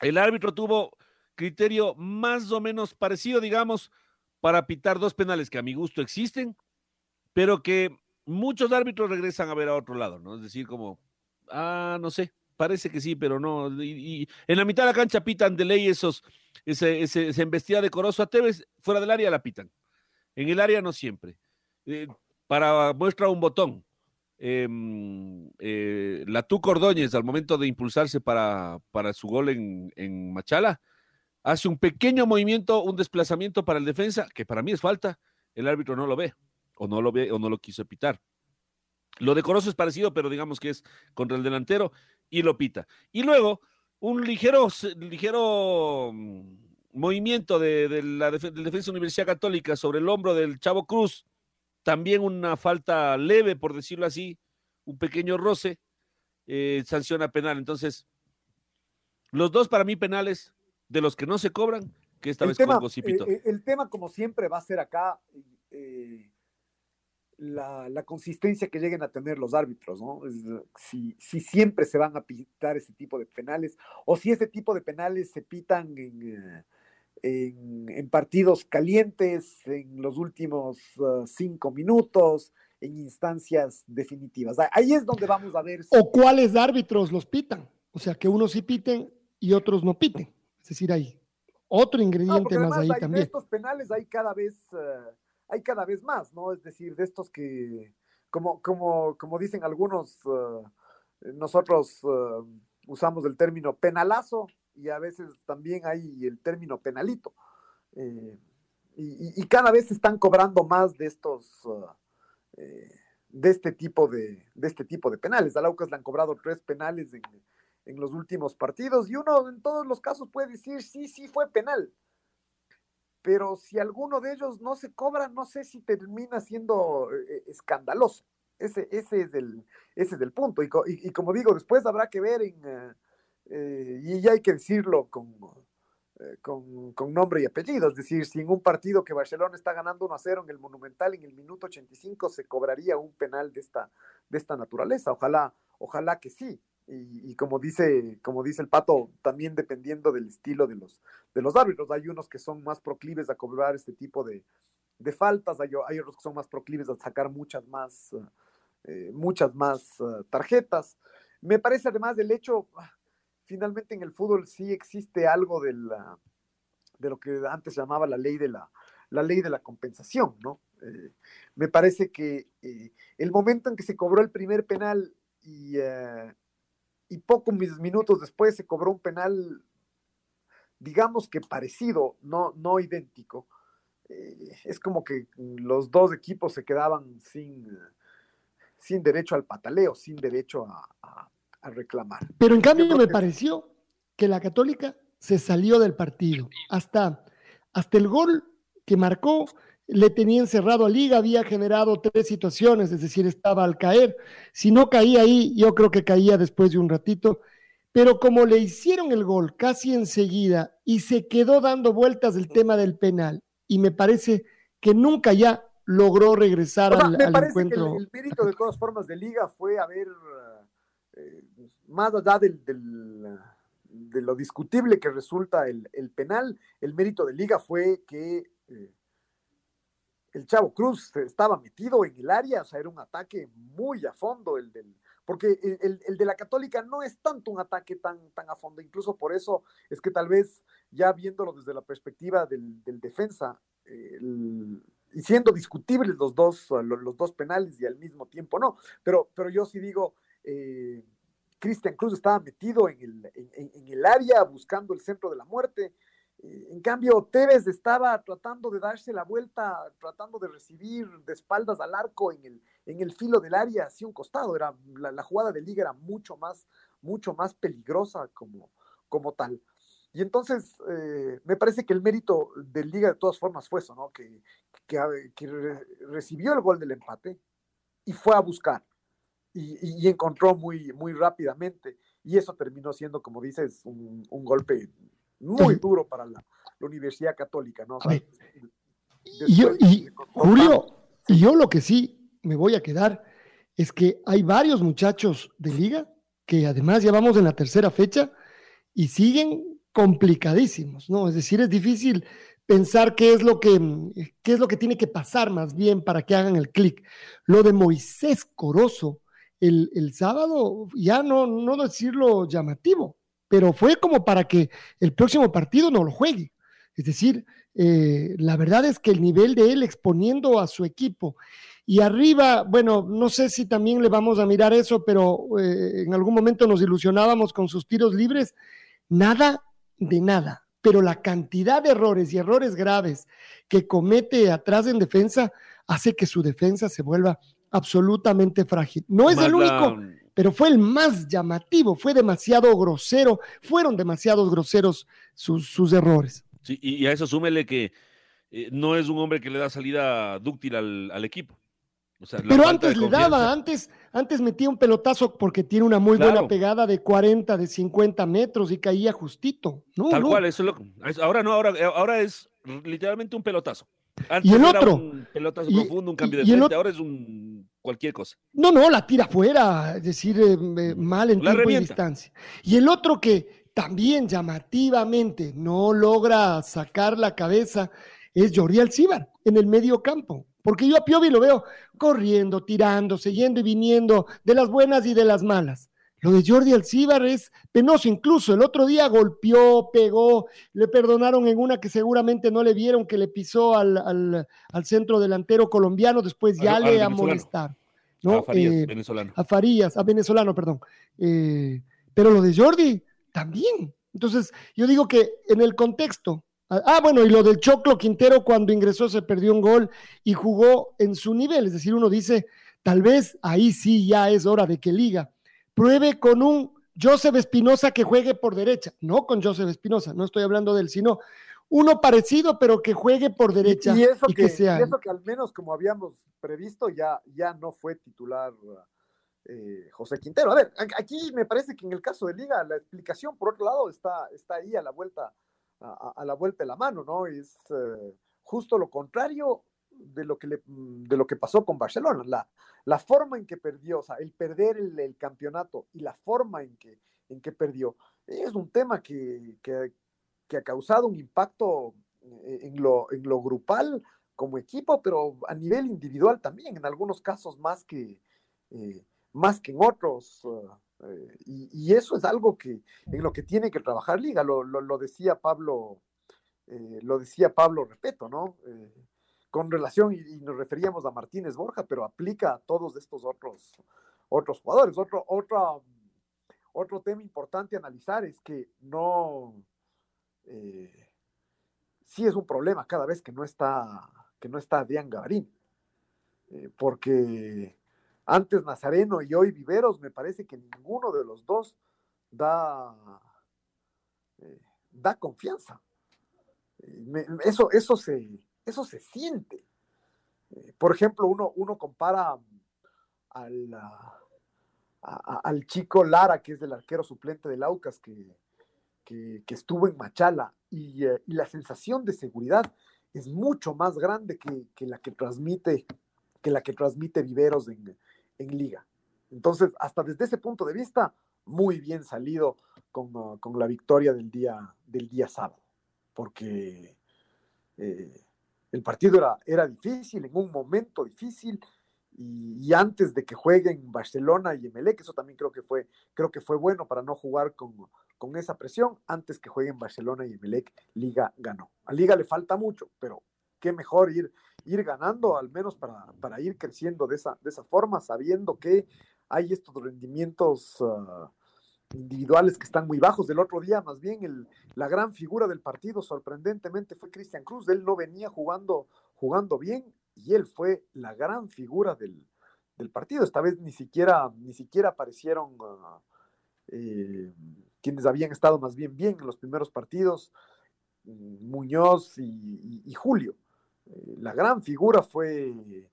el árbitro tuvo criterio más o menos parecido, digamos, para pitar dos penales que a mi gusto existen, pero que muchos árbitros regresan a ver a otro lado, ¿no? Es decir, como, ah, no sé, parece que sí, pero no. Y, en la mitad de la cancha pitan de ley esos, ese, ese, esa embestida de Corozo a Tevez, fuera del área la pitan. En el área no siempre. Eh, para muestra un botón. Em, eh, Cordóñez, al momento de impulsarse para, para su gol en, en, Machala, hace un pequeño movimiento, un desplazamiento para el defensa, que para mí es falta. El árbitro no lo ve, o no lo ve, o no lo quiso pitar. Lo decoroso es parecido, pero digamos que es contra el delantero y lo pita. Y luego, un ligero, ligero mm, movimiento de, la del Defensa Universidad Católica sobre el hombro del Chavo Cruz, también una falta leve, por decirlo así, un pequeño roce, eh, sanciona penal. Entonces, los dos para mí penales de los que no se cobran, que esta el vez tema, con Gocipito. eh, el tema, como siempre, va a ser acá eh, la, la, consistencia que lleguen a tener los árbitros, ¿no? Es, si, si, siempre se van a pitar ese tipo de penales, o si ese tipo de penales se pitan en en, en, partidos calientes, en los últimos uh, cinco minutos, en instancias definitivas. Ahí es donde vamos a ver. Si... O cuáles árbitros los pitan. O sea, que unos sí piten y otros no piten. Es decir, hay otro ingrediente no, más ahí hay, también. De estos penales hay cada vez, uh, hay cada vez más, ¿no? Es decir, de estos que, como, como, como dicen algunos, uh, nosotros usamos el término penalazo, y a veces también hay el término penalito. Eh, y, y, cada vez se están cobrando más de estos, eh, de este tipo de, de, este tipo de penales. A Laucas le han cobrado tres penales en, en, los últimos partidos y uno en todos los casos puede decir, sí, sí fue penal. Pero si alguno de ellos no se cobra, no sé si termina siendo eh, escandaloso. Ese, ese, es el, ese es el punto. Y, y, como digo, después habrá que ver en... Eh, y ya hay que decirlo con, eh, con, con, nombre y apellido, es decir, si en un partido que Barcelona está ganando 1 a 0 en el Monumental en el minuto 85 se cobraría un penal de esta, de esta naturaleza, ojalá, ojalá que sí. Y, como dice, como dice el pato, también dependiendo del estilo de los, de los árbitros, hay unos que son más proclives a cobrar este tipo de, de faltas, hay, hay, otros que son más proclives a sacar muchas más, eh, muchas más uh, tarjetas. Me parece además el hecho, finalmente en el fútbol sí existe algo de, la, de lo que antes llamaba la ley de la, la ley de la compensación, ¿no? Eh, me parece que eh, el momento en que se cobró el primer penal y, y pocos minutos después se cobró un penal, digamos que parecido, no, no idéntico, es como que los dos equipos se quedaban sin, sin derecho al pataleo, sin derecho a, a a reclamar. Pero en cambio me que... pareció que la Católica se salió del partido. Hasta, hasta el gol que marcó le tenía encerrado a Liga, había generado tres situaciones, es decir, estaba al caer. Si no caía ahí, yo creo que caía después de un ratito. Pero como le hicieron el gol casi enseguida y se quedó dando vueltas el tema del penal, y me parece que nunca ya logró regresar o sea, al, me al parece encuentro. Que el, el, mérito de todas formas de Liga fue haber eh, más allá del, del, de lo discutible que resulta el, el, penal, el mérito de liga fue que eh, el Chavo Cruz estaba metido en el área, o sea, era un ataque muy a fondo el del, porque el, el, de la Católica no es tanto un ataque tan, tan a fondo, incluso por eso es que tal vez ya viéndolo desde la perspectiva del, defensa, y siendo discutibles los dos, los, dos penales y al mismo tiempo no, pero, pero yo sí digo, eh, Cristian Cruz estaba metido en el, en el, área buscando el centro de la muerte. Eh, en cambio, Tevez estaba tratando de darse la vuelta, tratando de recibir de espaldas al arco en el, en el filo del área hacia un costado. Era, la, la, jugada de liga era mucho más, mucho más peligrosa como, como tal. Y entonces, eh, me parece que el mérito del Liga de todas formas fue eso, ¿no? Que, que, que re, recibió el gol del empate y fue a buscar y, y, encontró muy, muy rápidamente. Y eso terminó siendo, como dices, un, un golpe muy duro para la, la Universidad Católica, ¿no? O sea, y, yo, y Julio, y yo lo que sí me voy a quedar es que hay varios muchachos de liga que además ya vamos en la tercera fecha y siguen complicadísimos, ¿no? Es decir, es difícil pensar qué es lo que, qué es lo que tiene que pasar más bien para que hagan el clic. Lo de Moisés Corozo, el, el sábado, ya no, no decirlo llamativo, pero fue como para que el próximo partido no lo juegue. Es decir, eh, la verdad es que el nivel de él exponiendo a su equipo y arriba, bueno, no sé si también le vamos a mirar eso, pero eh, en algún momento nos ilusionábamos con sus tiros libres. Nada de nada, pero la cantidad de errores y errores graves que comete atrás en defensa hace que su defensa se vuelva absolutamente frágil. No es el único, pero fue el más llamativo, fue demasiado grosero, fueron demasiados groseros sus, sus errores. Sí, y a eso súmele que eh, no es un hombre que le da salida dúctil al, al equipo. O sea, pero antes le daba, antes, antes metía un pelotazo porque tiene una muy claro. buena pegada de 40, de 50 metros y caía justito. No, Tal no. cual, eso es lo Ahora no, ahora, ahora es literalmente un pelotazo. Antes y el otro. un pelotazo y, profundo, un cambio de frente, ahora es un cualquier cosa. No, no, la tira afuera, es decir, eh, mal en la tiempo revienta. y distancia. Y el otro que también llamativamente no logra sacar la cabeza es Jordi Alcibar en el medio campo. Porque yo a Piovi lo veo corriendo, tirándose, yendo y viniendo, de las buenas y de las malas. Lo de Jordi Alcibar es penoso, incluso el otro día golpeó, pegó, le perdonaron en una que seguramente no le vieron, que le pisó al, al, al centro delantero colombiano, después ya a, le amonestar. ¿no? A Farías, eh, venezolano. A Farías, a venezolano, perdón. Eh, pero lo de Jordi también. Entonces, yo digo que en el contexto Ah, bueno, y lo del Choclo Quintero cuando ingresó se perdió un gol y jugó en su nivel. Es decir, uno dice, tal vez ahí sí ya es hora de que Liga pruebe con un Joseph Espinosa que juegue por derecha. No con Joseph Espinosa, no estoy hablando del sino uno parecido, pero que juegue por derecha. Y, y eso, y que, que, sea... y eso que al menos como habíamos previsto ya, ya no fue titular eh, José Quintero. A ver, aquí me parece que en el caso de Liga la explicación, por otro lado, está, está ahí a la vuelta a, a, la vuelta de la mano, ¿no? Es eh, justo lo contrario de lo que, le, de lo que pasó con Barcelona, la, la forma en que perdió, o sea, el perder el, campeonato y la forma en que, en que perdió, es un tema que, que, que ha causado un impacto en lo, en lo grupal como equipo, pero a nivel individual también, en algunos casos más que, eh, más que en otros. Eh, y, y, eso es algo que en lo que tiene que trabajar Liga, lo, lo, lo decía Pablo, eh, lo decía Pablo Repeto, ¿no? Eh, con relación, y, nos referíamos a Martínez Borja, pero aplica a todos estos otros, otros jugadores. Otro, otro, otro tema importante a analizar es que no, sí es un problema cada vez que no está, que no está Adrián Gabarín, porque antes Nazareno y hoy Viveros, me parece que ninguno de los dos da, eh, da confianza. Eh, eso, eso, se, eso se siente. Eh, por ejemplo, uno, uno compara al, al, chico Lara, que es del arquero suplente del Aucas, que, que, estuvo en Machala, y, y, la sensación de seguridad es mucho más grande que, que la que transmite que la que transmite Viveros en, en liga. Entonces, hasta desde ese punto de vista, muy bien salido con, con la victoria del día, del día sábado, porque eh, el partido era, era difícil, en un momento difícil, y, antes de que jueguen Barcelona y Emelec, eso también creo que fue, creo que fue bueno para no jugar con, con esa presión, antes que jueguen Barcelona y Emelec, Liga ganó. A Liga le falta mucho, pero qué mejor ir, ir ganando, al menos para, para ir creciendo de esa, de esa forma, sabiendo que hay estos rendimientos uh, individuales que están muy bajos. Del otro día, más bien, el, la gran figura del partido, sorprendentemente, fue Cristian Cruz. Él no venía jugando, jugando bien y él fue la gran figura del, del partido. Esta vez ni siquiera, ni siquiera aparecieron uh, eh, quienes habían estado más bien bien en los primeros partidos, Muñoz y, Julio la gran figura fue,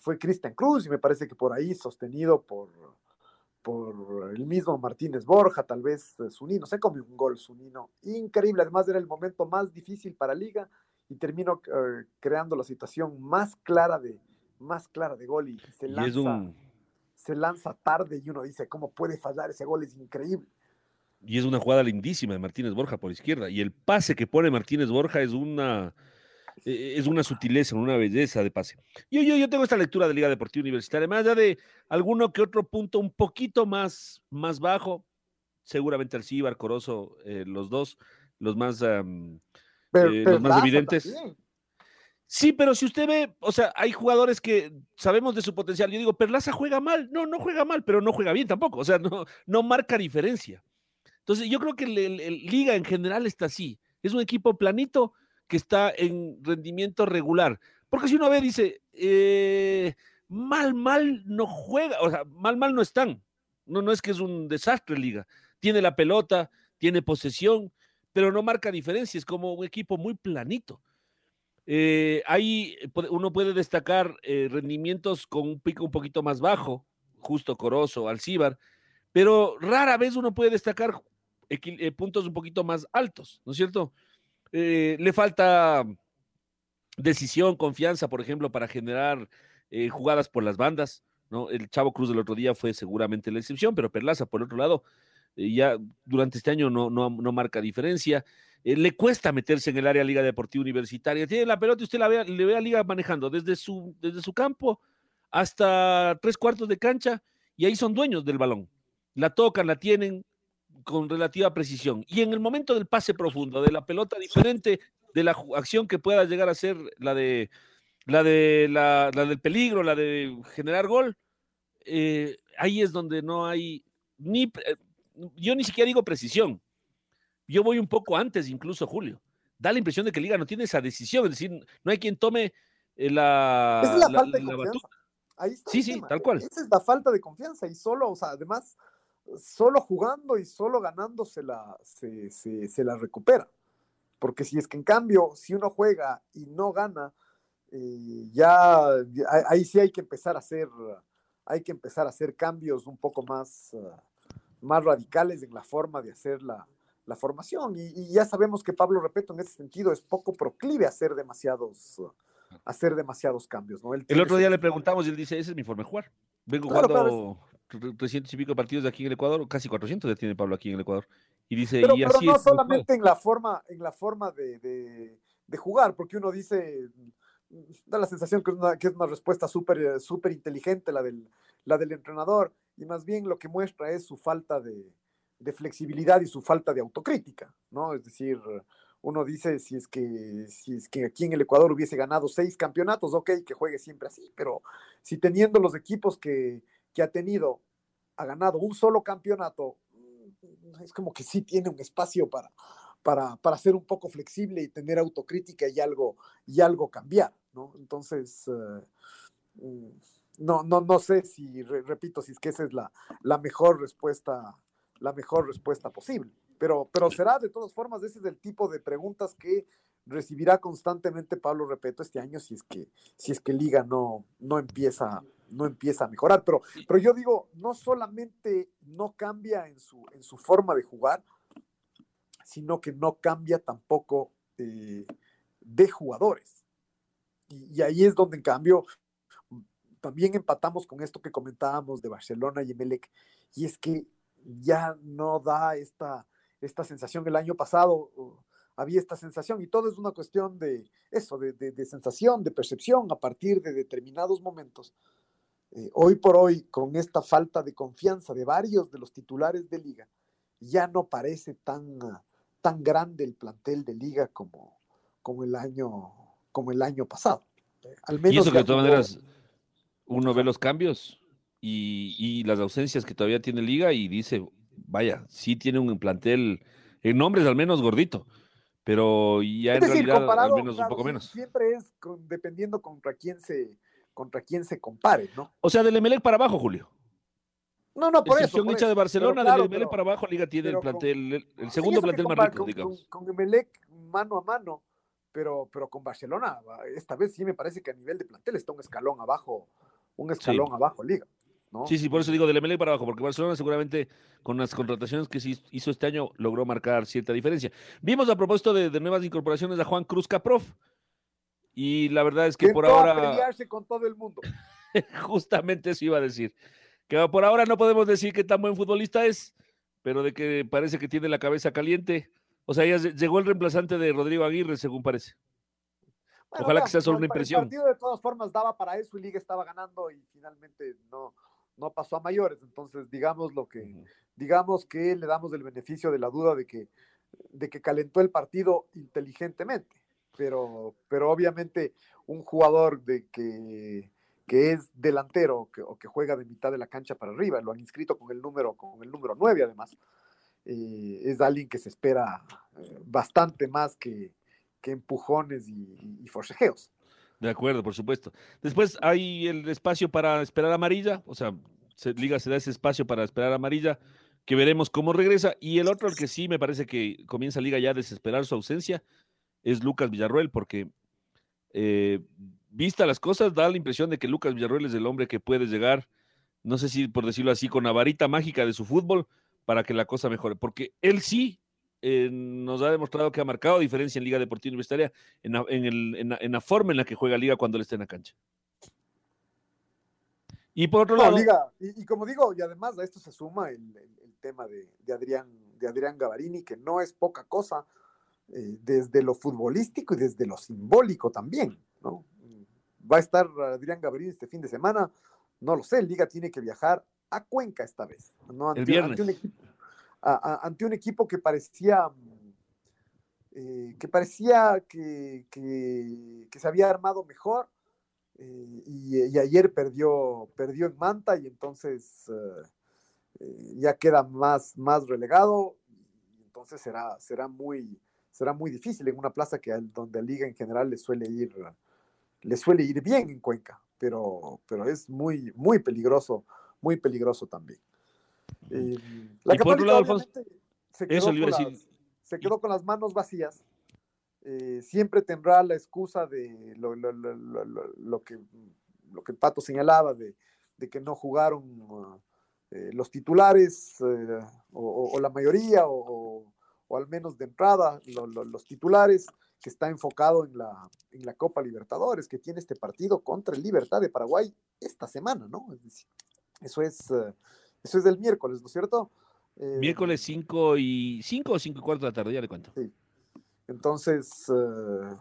fue Cristian Cruz y me parece que por ahí sostenido por, por el mismo Martínez Borja, tal vez Zunino, se come un gol Zunino, increíble, además era el momento más difícil para Liga y terminó uh, creando la situación más clara de, más clara de gol y se lanza, y un... se lanza tarde y uno dice, ¿cómo puede fallar ese gol? Es increíble. Y es una jugada lindísima de Martínez Borja por izquierda. Y el pase que pone Martínez Borja es una, es una sutileza, una belleza de pase. Yo, yo, yo tengo esta lectura de Liga Deportiva Universitaria, más allá de alguno que otro punto un poquito más, más bajo, seguramente Alcibar, Corozo, eh, los dos, los más, um, eh, los más evidentes. Sí, pero si usted ve, o sea, hay jugadores que sabemos de su potencial. Yo digo, Perlaza juega mal. No, no juega mal, pero no juega bien tampoco. O sea, no, no marca diferencia. Entonces, yo creo que el, Liga en general está así. Es un equipo planito que está en rendimiento regular. Porque si uno ve, dice, eh, mal, mal no juega, o sea, mal, mal no están. No, no es que es un desastre Liga. Tiene la pelota, tiene posesión, pero no marca diferencia. Es como un equipo muy planito. Eh, ahí uno puede destacar eh, rendimientos con un pico un poquito más bajo, justo Corozo, Alcíbar, pero rara vez uno puede destacar eh, puntos un poquito más altos, ¿no es cierto? Le falta decisión, confianza, por ejemplo, para generar jugadas por las bandas, ¿no? El Chavo Cruz del otro día fue seguramente la excepción, pero Perlaza, por otro lado, ya durante este año no, no, no marca diferencia. Eh, le cuesta meterse en el área Liga Deportiva Universitaria. Tiene la pelota y usted la ve, le ve a Liga manejando desde su, desde su campo hasta tres cuartos de cancha y ahí son dueños del balón. La tocan, la tienen con relativa precisión. Y en el momento del pase profundo, de la pelota diferente, de la acción que pueda llegar a ser la de la de la, del peligro, la de generar gol, eh, ahí es donde no hay ni eh, yo ni siquiera digo precisión, yo voy un poco antes, incluso Julio. Da la impresión de que Liga no tiene esa decisión, es decir, no hay quien tome eh, la. es la, falta de confianza. Ahí está sí, sí, tal cual. Esa es la falta de confianza y solo, o sea, además, solo jugando y solo ganando se la, se, la recupera. Porque si es que en cambio, si uno juega y no gana, eh, ya ahí sí hay que empezar a hacer, hay que empezar a hacer cambios un poco más, más radicales en la forma de hacer la, la formación. Y, ya sabemos que Pablo Repeto en ese sentido es poco proclive a hacer demasiados, hacer demasiados cambios. ¿no? el otro día le preguntamos y él dice, esa es mi forma de jugar. Vengo jugando 300 y pico partidos de aquí en el Ecuador, casi 400 ya tiene Pablo aquí en el Ecuador. Y dice, pero, y así no solamente en la forma, en la forma de, de, jugar, porque uno dice, da la sensación que es una, que es una respuesta súper super inteligente la del, la del entrenador, y más bien lo que muestra es su falta de, de flexibilidad y su falta de autocrítica, ¿no? Es decir, uno dice, si es que, si es que aquí en el Ecuador hubiese ganado seis campeonatos, ok, que juegue siempre así, pero si teniendo los equipos que, ha tenido, ha ganado un solo campeonato, mm, es como que sí tiene un espacio para, para, para ser un poco flexible y tener autocrítica y algo, y algo cambiar, ¿no? Entonces, eh, mm, no, no, no sé si, repito, si es que esa es la, la mejor respuesta la mejor respuesta posible. Pero, pero será de todas formas, ese es el tipo de preguntas que recibirá constantemente Pablo Repeto este año si es que, si es que Liga no, no, empieza, no empieza a mejorar. Pero, pero yo digo, no solamente no cambia en su, en su forma de jugar, sino que no cambia tampoco eh, de jugadores. Y, y, ahí es donde en cambio también empatamos con esto que comentábamos de Barcelona y Emelec, y es que ya no da esta, esta sensación. El año pasado había esta sensación y todo es una cuestión de eso, de, sensación, de percepción a partir de determinados momentos. Eh, hoy por hoy, con esta falta de confianza de varios de los titulares de liga, ya no parece tan, tan grande el plantel de liga como, como, el, año, como el año pasado. al menos y eso que de todas maneras uno ve los cambios y, las ausencias que todavía tiene Liga y dice, vaya, sí tiene un plantel, en nombres al menos gordito, pero ya en realidad al menos un poco menos. Siempre es dependiendo contra quién se contra quién se compare, ¿no? O sea, del Emelec para abajo, Julio. No, no, por Excepción eso. de Barcelona, del Emelec para abajo, Liga tiene el plantel, el, segundo plantel más rico, digamos. Con, con Emelec mano a mano, pero, pero con Barcelona, esta vez sí me parece que a nivel de plantel está un escalón abajo, un escalón abajo, Liga. Sí, sí, por eso digo del MLE para abajo, porque Barcelona seguramente con las contrataciones que hizo este año logró marcar cierta diferencia. Vimos a propósito de, nuevas incorporaciones a Juan Cruz Caprof. Y la verdad es que por ahora. Pelearse con todo el mundo. Justamente eso iba a decir. Que por ahora no podemos decir que tan buen futbolista es, pero de que parece que tiene la cabeza caliente. O sea, ya llegó el reemplazante de Rodrigo Aguirre, según parece. Ojalá que sea solo una impresión. El partido de todas formas daba para eso y Liga estaba ganando y finalmente no, no pasó a mayores. Entonces, digamos lo que, digamos que le damos el beneficio de la duda de que, de que calentó el partido inteligentemente. Pero, pero obviamente un jugador de que, que es delantero o que juega de mitad de la cancha para arriba, lo han inscrito con el número, con el número 9 además, eh, es alguien que se espera eh, bastante más que, que empujones y, y, forcejeos. De acuerdo, por supuesto. Después hay el espacio para esperar amarilla, o sea, se, Liga se da ese espacio para esperar amarilla, que veremos cómo regresa. Y el otro, el que sí me parece que comienza Liga ya a desesperar su ausencia, es Lucas Villarroel, porque eh, vista las cosas, da la impresión de que Lucas Villarroel es el hombre que puede llegar, no sé si por decirlo así, con la varita mágica de su fútbol para que la cosa mejore, porque él sí eh, nos ha demostrado que ha marcado diferencia en Liga Deportiva Universitaria en la, en, el, en, la, en la, forma en la que juega Liga cuando él está en la cancha. Y por otro no, lado. Liga, y, y, como digo, y además a esto se suma el, el, el tema de, de, Adrián, de Adrián Gavarini, que no es poca cosa eh, desde lo futbolístico y desde lo simbólico también, ¿no? Va a estar Adrián Gavarini este fin de semana, no lo sé, Liga tiene que viajar a Cuenca esta vez, ¿no? Ante, el viernes. Ante un equipo, ante un equipo que parecía eh, que parecía que, se había armado mejor eh, y, ayer perdió, perdió en Manta y entonces eh, ya queda más, más relegado entonces será, será, muy, será muy difícil en una plaza que donde la liga en general le suele ir, le suele ir bien en Cuenca, pero, pero es muy, muy peligroso, muy peligroso también. Eh, la y por otro lado, Alfonso, se quedó, eso, con las, se quedó con las manos vacías. Eh, siempre tendrá la excusa de lo, lo, lo, lo, que, lo que el Pato señalaba, de, de que no jugaron eh, los titulares eh, o, o, la mayoría, o, o, al menos de entrada, los titulares, que está enfocado en la, en la Copa Libertadores, que tiene este partido contra el Libertad de Paraguay esta semana, ¿no? Es decir, eso es... Eso es del miércoles, ¿no es cierto? Eh, miércoles 5 y 5 o 5 y cuarto de la tarde, ya le cuento. Sí. Entonces, uh,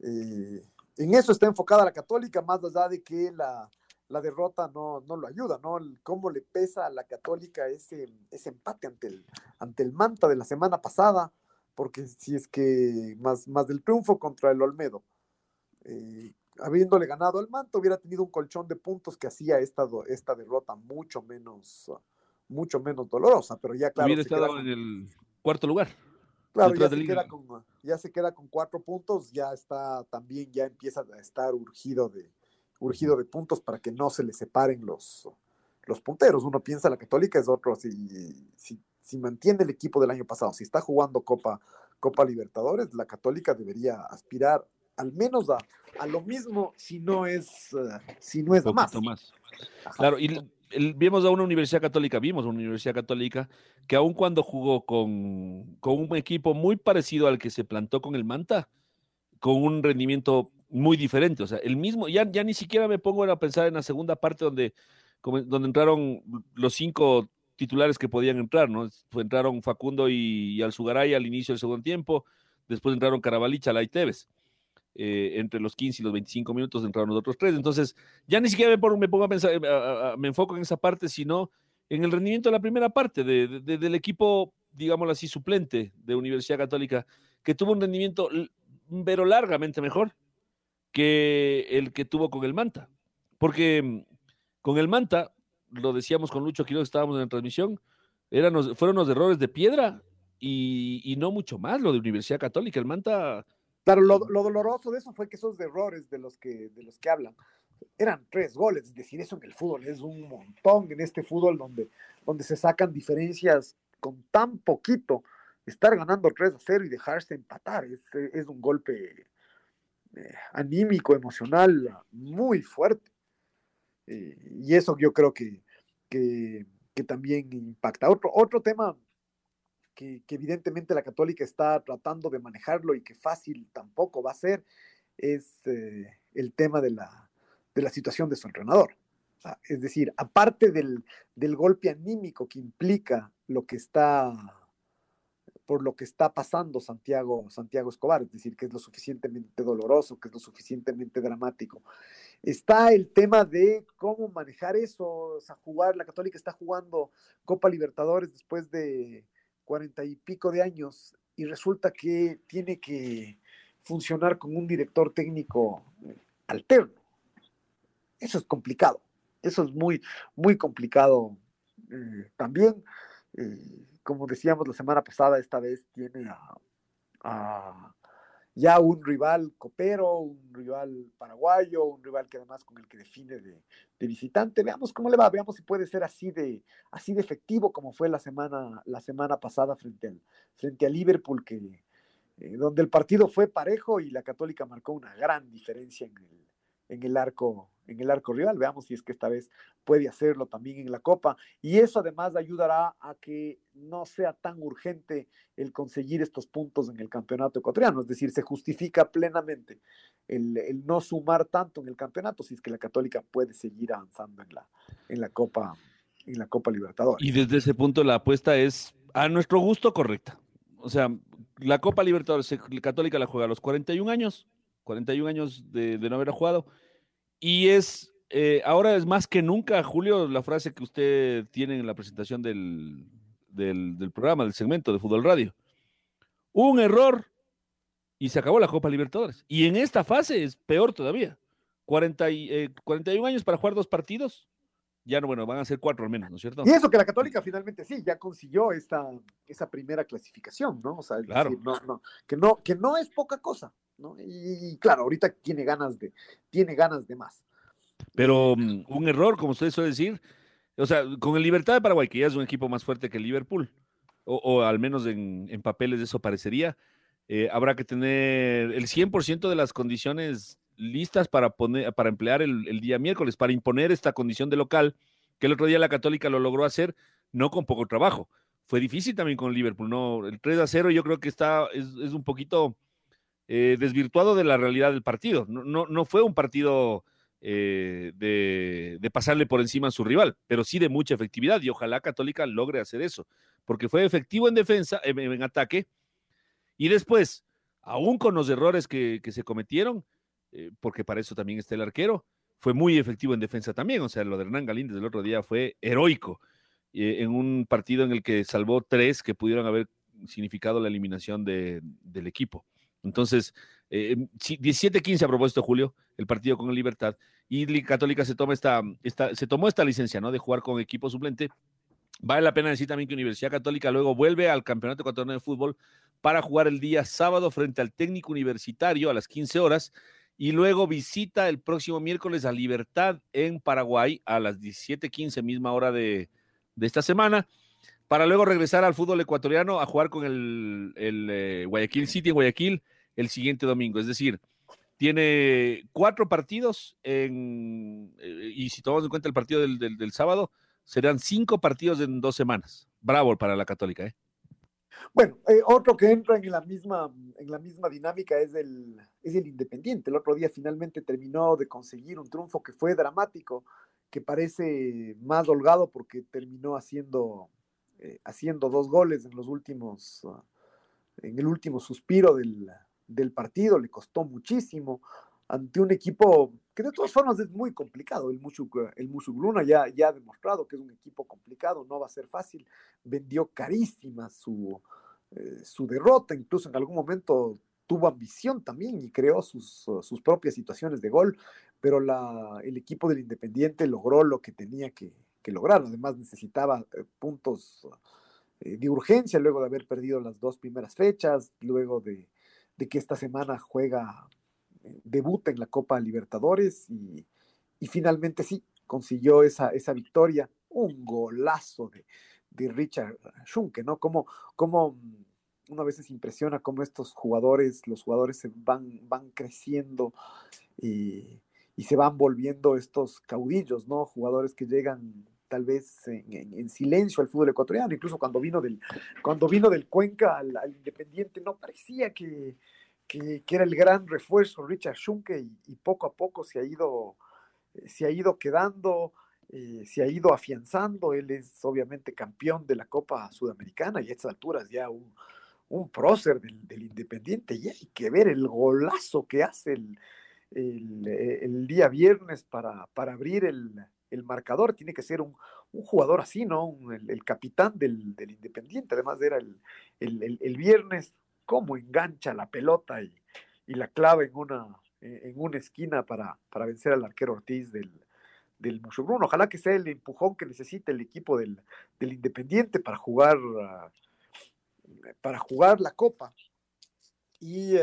eh, en eso está enfocada la católica, más allá de que la, la derrota no, no, lo ayuda, ¿no? Cómo le pesa a la católica ese, ese empate ante el, ante el Manta de la semana pasada, porque si es que más, más del triunfo contra el Olmedo. Eh, habiéndole ganado al Manto, hubiera tenido un colchón de puntos que hacía esta, esta derrota mucho menos, mucho menos dolorosa, pero ya claro. Hubiera estado con, en el cuarto lugar. Claro, ya se, queda con, ya se queda con cuatro puntos, ya está también, ya empieza a estar urgido de, urgido de puntos para que no se le separen los, los punteros. Uno piensa la Católica es otro, si, si, si mantiene el equipo del año pasado, si está jugando Copa, Copa Libertadores, la Católica debería aspirar al menos a, a lo mismo, si no es, uh, si no es más. más. Claro, y el, vimos a una universidad católica, vimos a una universidad católica que aun cuando jugó con, con, un equipo muy parecido al que se plantó con el Manta, con un rendimiento muy diferente, o sea, el mismo, ya, ya ni siquiera me pongo a pensar en la segunda parte donde, donde entraron los cinco titulares que podían entrar, ¿no? Entraron Facundo y, y Alzugaray al inicio del segundo tiempo, después entraron Carabalich, Alay Tevez eh, entre los 15 y los 25 minutos entraron los otros tres. Entonces, ya ni siquiera me pongo, me pongo a pensar, a, me enfoco en esa parte, sino en el rendimiento de la primera parte de, de, del equipo, digámoslo así, suplente de Universidad Católica, que tuvo un rendimiento, pero largamente mejor que el que tuvo con el Manta. Porque mm, con el Manta, lo decíamos con Lucho aquí, estábamos en la transmisión, eran fueron los errores de piedra y no mucho más lo de Universidad Católica. El Manta Claro, lo, lo, doloroso de eso fue que esos errores de los que, de los que hablan eran tres goles. Es decir, eso en el fútbol es un montón, en este fútbol donde, donde se sacan diferencias con tan poquito. Estar ganando 3 a 0 y dejarse empatar es, es un golpe eh, anímico, emocional muy fuerte. Eh, y eso yo creo que, que, que también impacta. Otro, otro tema que, que, evidentemente la católica está tratando de manejarlo y que fácil tampoco va a ser, es eh, el tema de la, de la situación de su entrenador. Es decir, aparte del, del, golpe anímico que implica lo que está, por lo que está pasando Santiago, Santiago Escobar, es decir, que es lo suficientemente doloroso, que es lo suficientemente dramático, está el tema de cómo manejar eso, o sea, jugar, la Católica está jugando Copa Libertadores después de cuarenta y pico de años y resulta que tiene que funcionar con un director técnico eh, alterno. Eso es complicado, eso es muy, muy complicado eh, también. Eh, como decíamos la semana pasada, esta vez tiene a ya un rival copero, un rival paraguayo, un rival que además con el que define de, visitante. Veamos cómo le va, veamos si puede ser así de, así de efectivo como fue la semana, la semana pasada frente al, frente a Liverpool, que, eh, donde el partido fue parejo y la Católica marcó una gran diferencia en el, en el arco en el arco rival. Veamos si es que esta vez puede hacerlo también en la Copa. Y eso además ayudará a que no sea tan urgente el conseguir estos puntos en el campeonato ecuatoriano. Es decir, se justifica plenamente el, no sumar tanto en el campeonato si es que la Católica puede seguir avanzando en la, en la Copa en la Copa Libertadores. Y desde ese punto la apuesta es a nuestro gusto correcta. O sea, la Copa Libertadores Católica la juega a los 41 años, 41 años de no haber jugado y es, eh, ahora es más que nunca, Julio, la frase que usted tiene en la presentación del, del, programa, del segmento de Fútbol Radio. Un error y se acabó la Copa Libertadores. Y en esta fase es peor todavía. 40 y, 41 eh, años para jugar dos partidos. Ya no, bueno, van a ser cuatro al menos, ¿no es cierto? Y eso que la Católica finalmente sí, ya consiguió esta, esa primera clasificación, ¿no? O sea, claro. no, no, que, no, que no es poca cosa. Y, claro, ahorita tiene ganas de, tiene ganas de más. Pero mm, un error, como usted suele decir, o sea, con el Libertad de Paraguay, que ya es un equipo más fuerte que el Liverpool, o, al menos en, papeles eso parecería, eh, habrá que tener el 100% de las condiciones listas para, poner, para emplear el, el, día miércoles, para imponer esta condición de local, que el otro día la Católica lo logró hacer, no con poco trabajo. Fue difícil también con Liverpool, ¿no? El 3 a 0 yo creo que está, es, es un poquito eh, desvirtuado de la realidad del partido. No, fue un partido eh, de, pasarle por encima a su rival, pero sí de mucha efectividad y ojalá Católica logre hacer eso, porque fue efectivo en defensa, en, ataque, y después, aún con los errores que, se cometieron, eh, porque para eso también está el arquero, fue muy efectivo en defensa también, o sea, lo de Hernán Galíndez del otro día fue heroico, en un partido en el que salvó tres que pudieron haber significado la eliminación del equipo. Entonces, eh, 17-15 a propósito, Julio, el partido con Libertad, y Católica se, toma esta, esta, se tomó esta licencia, ¿no? De jugar con equipo suplente. Vale la pena decir también que Universidad Católica luego vuelve al Campeonato Ecuatoriano de Fútbol para jugar el día sábado frente al técnico universitario a las 15 horas y luego visita el próximo miércoles a Libertad en Paraguay a las 17:15, misma hora de, esta semana, para luego regresar al fútbol ecuatoriano a jugar con el, el eh, Guayaquil City en Guayaquil el siguiente domingo. Es decir, tiene cuatro partidos en, eh, y si tomamos en cuenta el partido del, sábado, serán cinco partidos en dos semanas. Bravo para la Católica, ¿eh? Bueno, eh, otro que entra en la misma, en la misma dinámica es el, es el Independiente. El otro día finalmente terminó de conseguir un triunfo que fue dramático, que parece más holgado porque terminó haciendo, eh, haciendo dos goles en los últimos, ah, en el último suspiro del, del partido, le costó muchísimo ante un equipo que de todas formas es muy complicado. El Mushuk, el ya, ya ha demostrado que es un equipo complicado, no va a ser fácil. Vendió carísima su, eh, su derrota, incluso en algún momento tuvo ambición también y creó sus, sus propias situaciones de gol, pero la, el equipo del Independiente logró lo que tenía que, que lograr. Además necesitaba eh, puntos eh, de urgencia luego de haber perdido las dos primeras fechas, luego de que esta semana juega, eh, debuta en la Copa Libertadores y, finalmente sí, consiguió esa, esa victoria, un golazo de, de Richard Schunke, ¿no? Como, como mm, una vez impresiona cómo estos jugadores, los jugadores se van, van creciendo y, se van volviendo estos caudillos, ¿no? Jugadores que llegan tal vez en, silencio al fútbol ecuatoriano, incluso cuando vino del, cuando vino del Cuenca al, Independiente, no parecía que, que, era el gran refuerzo Richard Schunke y, poco a poco se ha ido, eh, se ha ido quedando, eh, se ha ido afianzando, él es obviamente campeón de la Copa Sudamericana y a estas alturas ya un, un prócer del, Independiente. Y hay que ver el golazo que hace el, el, día viernes para, para abrir el, marcador. Tiene que ser un, jugador así, ¿no? el, capitán del, Independiente. Además, era el, viernes, cómo engancha la pelota y, la clava en una, en una esquina para, para vencer al arquero Ortiz del, del Ojalá que sea el empujón que necesita el equipo del, Independiente para jugar, ah, para jugar la Copa. Y, eh,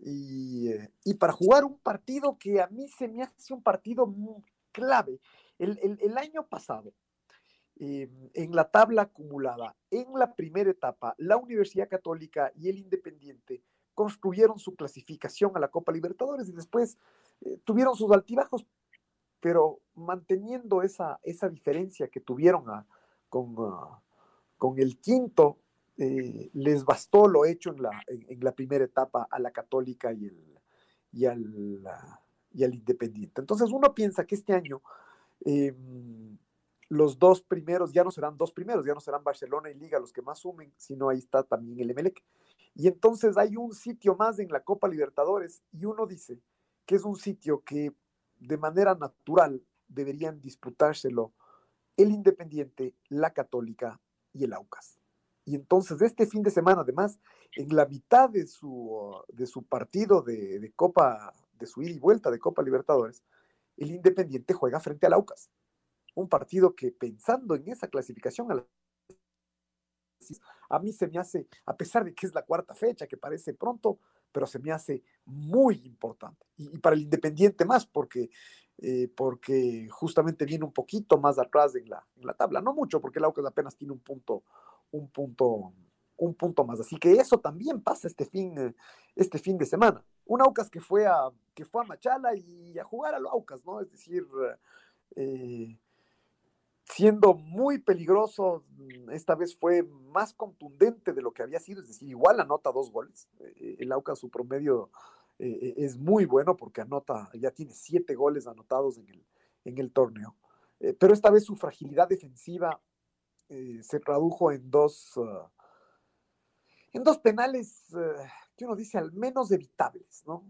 eh, y, para jugar un partido que a mí se me hace un partido muy clave. El, año pasado, em, en la tabla acumulada, en la primera etapa, la Universidad Católica y el Independiente construyeron su clasificación a la Copa Libertadores y después eh, tuvieron sus altibajos, pero manteniendo esa, esa diferencia que tuvieron con, con el quinto, eh, les bastó lo hecho en la, en, la, primera etapa a la católica y, el, y, al, y al independiente. Entonces uno piensa que este año em, los dos primeros ya no serán dos primeros, ya no serán Barcelona y Liga los que más sumen, sino ahí está también el Emelec. Y entonces hay un sitio más en la Copa Libertadores y uno dice que es un sitio que de manera natural deberían disputárselo el Independiente, la Católica y el Aucas. Y entonces este fin de semana, además, en la mitad de su, de su partido de, Copa, de su ida y vuelta de Copa Libertadores, el Independiente juega frente al Aucas. Un partido que pensando en esa clasificación a a mí se me hace, a pesar de que es la cuarta fecha, que parece pronto, pero se me hace muy importante. Y, para el Independiente más, porque, eh, porque justamente viene un poquito más atrás en la, en la tabla. No mucho, porque el Aucas apenas tiene un punto, un punto, un punto más. Así que eso también pasa este fin, este fin de semana. Un Aucas que fue a, que fue a Machala y a jugar a Aucas, ¿no? Es decir, eh, siendo muy peligroso, esta vez fue más contundente de lo que había sido, es decir, igual anota dos goles. Eh, el Aucas, su promedio eh, es muy bueno porque anota, ya tiene siete goles anotados en el, en el torneo. pero esta vez su fragilidad defensiva se tradujo en dos, ah, en dos penales que uno dice al menos evitables, ¿no?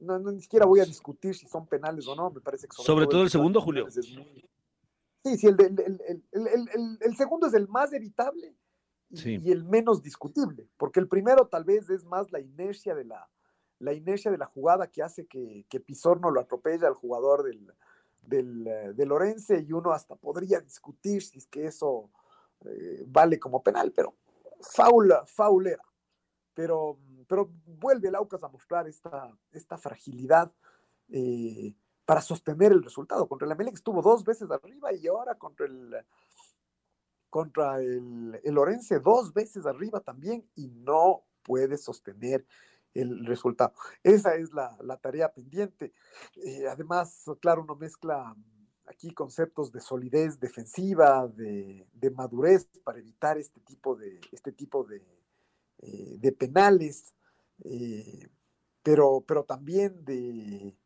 No, Ni siquiera voy a discutir si son penales o no, me parece que sobre, todo, el segundo, Julio. Sí, sí, el, segundo es el más evitable y, el menos discutible, porque el primero tal vez es más la inercia de la, la inercia de la jugada que hace que, que Pizorno lo atropelle al jugador del, del, eh, de Lorense y uno hasta podría discutir si es que eso eh, vale como penal, pero faula, faulera. Pero, pero vuelve el Aucas a mostrar esta, esta fragilidad eh, para sostener el resultado. Contra el Amelec estuvo dos veces arriba y ahora contra el contra el, el Orense dos veces arriba también y no puede sostener el resultado. Esa es la, tarea pendiente. Eh, además, claro, uno mezcla aquí conceptos de solidez defensiva, de, madurez para evitar este tipo de, este tipo de, eh, penales, eh, pero, pero también de,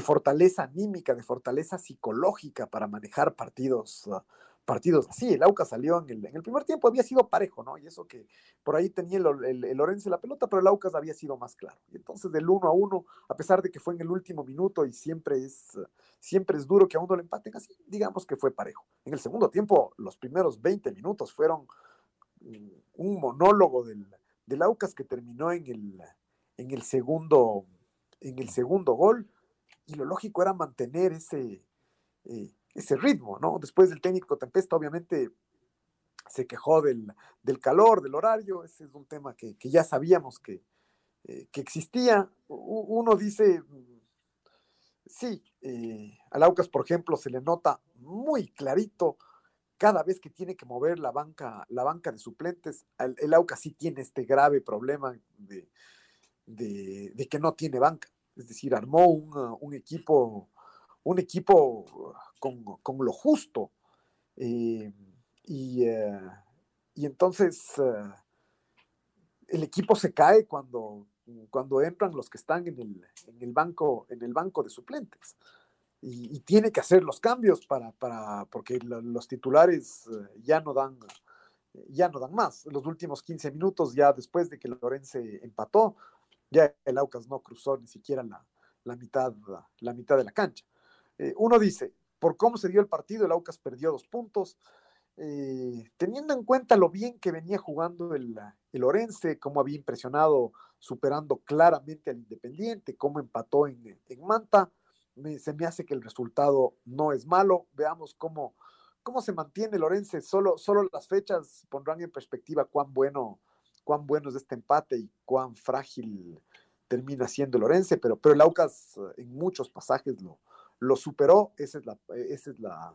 fortaleza anímica, de fortaleza psicológica para manejar partidos, uh, partidos así. El Auca salió en el, primer tiempo, había sido parejo, ¿no? Y eso que por ahí tenía el, el, Lorenzo la pelota, pero el Aucas había sido más claro. Y entonces del uno a uno, a pesar de que fue en el último minuto y siempre es, siempre es duro que a uno le empaten así, digamos que fue parejo. En el segundo tiempo, los primeros 20 minutos fueron mm, un monólogo del, del Aucas que terminó en el, en el segundo en el segundo gol y lo lógico era mantener ese, eh, ese ritmo, ¿no? Después del técnico Tempesta, obviamente se quejó del, calor, del horario, ese es un tema que, ya sabíamos que, eh, que, existía. Uno dice, sí, eh, al por ejemplo, se le nota muy clarito cada vez que tiene que mover la banca, la banca de suplentes. El, Aucas sí tiene este grave problema de, de, que no tiene banca. Es decir, armó un, un equipo un equipo con, lo justo. Eh, y, eh, y, entonces eh, el equipo se cae cuando, cuando entran los que están en el, en el, banco, en el banco de suplentes. Y, tiene que hacer los cambios para, para porque los titulares ya no dan ya no dan más. Los últimos 15 minutos, ya después de que Lorense empató, ya el Aucas no cruzó ni siquiera la, la mitad, la mitad de la cancha. Eh, uno dice, por cómo se dio el partido, el Aucas perdió dos puntos. Eh, teniendo en cuenta lo bien que venía jugando el, el Orense, cómo había impresionado superando claramente al Independiente, cómo empató en, en Manta, se me hace que el resultado no es malo. Veamos cómo, cómo se mantiene el Orense. Solo, solo las fechas pondrán en perspectiva cuán bueno, cuán es este empate y cuán frágil termina siendo el Orense, pero, pero el Aucas eh, en muchos pasajes lo, superó, esa es la, esa es la,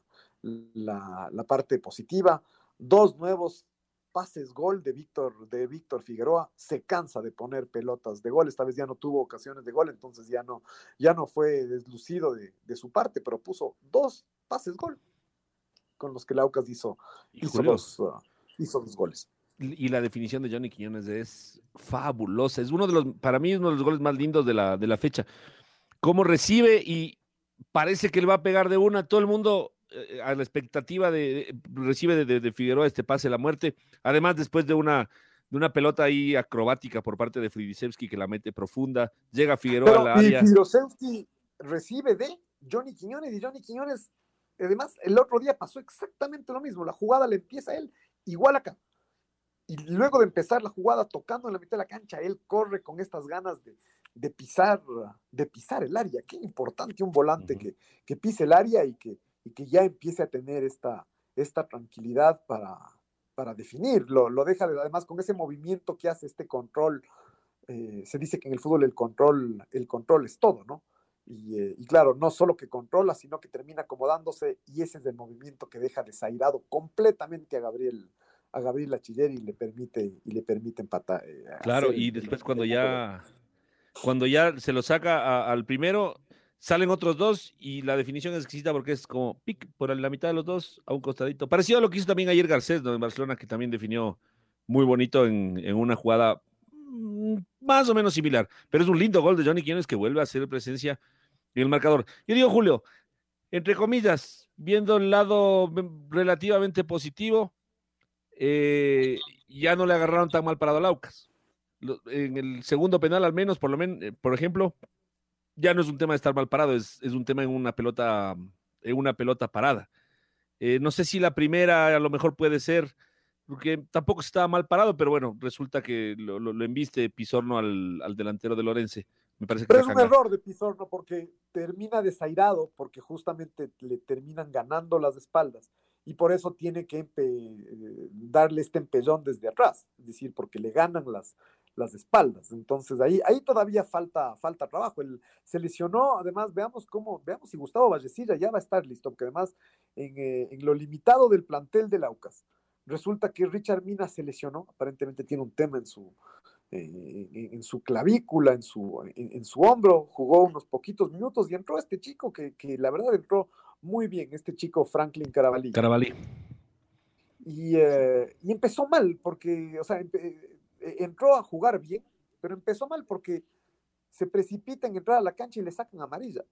la parte positiva. Dos nuevos pases gol de Víctor de Víctor Figueroa, se cansa de poner pelotas de gol, esta vez ya no tuvo ocasiones de gol, entonces ya no, ya no fue deslucido de, de su parte, pero puso dos pases gol con los que Laucas hizo, hizo, dos, uh, hizo dos goles y la definición de Johnny Quiñones es fabulosa. Es uno de los, para mí, uno de los goles más lindos de la, de la fecha. Cómo recibe y parece que le va a pegar de una. Todo el mundo eh, a la expectativa de, recibe de, de, Figueroa este pase la muerte. Además, después de una, de una pelota ahí acrobática por parte de Fridisevski que la mete profunda, llega Figueroa Pero, a la área. Fridisevski recibe de Johnny Quiñones y Johnny Quiñones, además, el otro día pasó exactamente lo mismo. La jugada le empieza a él, igual acá y luego de empezar la jugada tocando en la mitad de la cancha, él corre con estas ganas de, de pisar, de pisar el área. Qué importante un volante uh -huh. que, que, pise el área y que, y que ya empiece a tener esta, esta tranquilidad para, para definir. Lo, deja además con ese movimiento que hace este control. Eh, se dice que en el fútbol el control, el control es todo, ¿no? Y, eh, y, claro, no solo que controla, sino que termina acomodándose y ese es el movimiento que deja desairado completamente a Gabriel, a Gabriel Achiller y le permite y le permite empatar. Eh, claro, y después cuando ya cuando ya se lo saca a, al primero, salen otros dos y la definición es exquisita porque es como pic por la mitad de los dos a un costadito. Parecido a lo que hizo también ayer Garcés ¿no? en Barcelona, que también definió muy bonito en, en, una jugada más o menos similar. Pero es un lindo gol de Johnny Quiñones que vuelve a hacer presencia en el marcador. Yo digo, Julio, entre comillas, viendo el lado relativamente positivo, eh, ya no le agarraron tan mal parado a Laucas. En el segundo penal, al menos, por lo menos, eh, por ejemplo, ya no es un tema de estar mal parado, es, es un tema en una pelota, en una pelota parada. Eh, no sé si la primera a lo mejor puede ser, porque tampoco estaba mal parado, pero bueno, resulta que lo, lo, lo embiste Pizorno al, al, delantero de Lorense. Me parece que pero es un error de Pizorno porque termina desairado, porque justamente le terminan ganando las espaldas y por eso tiene que darle este empellón desde atrás, es decir, porque le ganan las, las espaldas. Entonces ahí, ahí todavía falta, falta trabajo. Él se lesionó, además, veamos cómo, veamos si Gustavo Vallecilla ya va a estar listo, porque además en, eh, en lo limitado del plantel del Aucas, resulta que Richard Mina se lesionó, aparentemente tiene un tema en su, eh, en su clavícula, en su, en, en, su hombro, jugó unos poquitos minutos y entró este chico que, que la verdad entró muy bien, este chico Franklin Carabalí. Carabalí. Y, eh, y, empezó mal, porque, o sea, entró a jugar bien, pero empezó mal porque se precipita en entrar a la cancha y le sacan amarilla.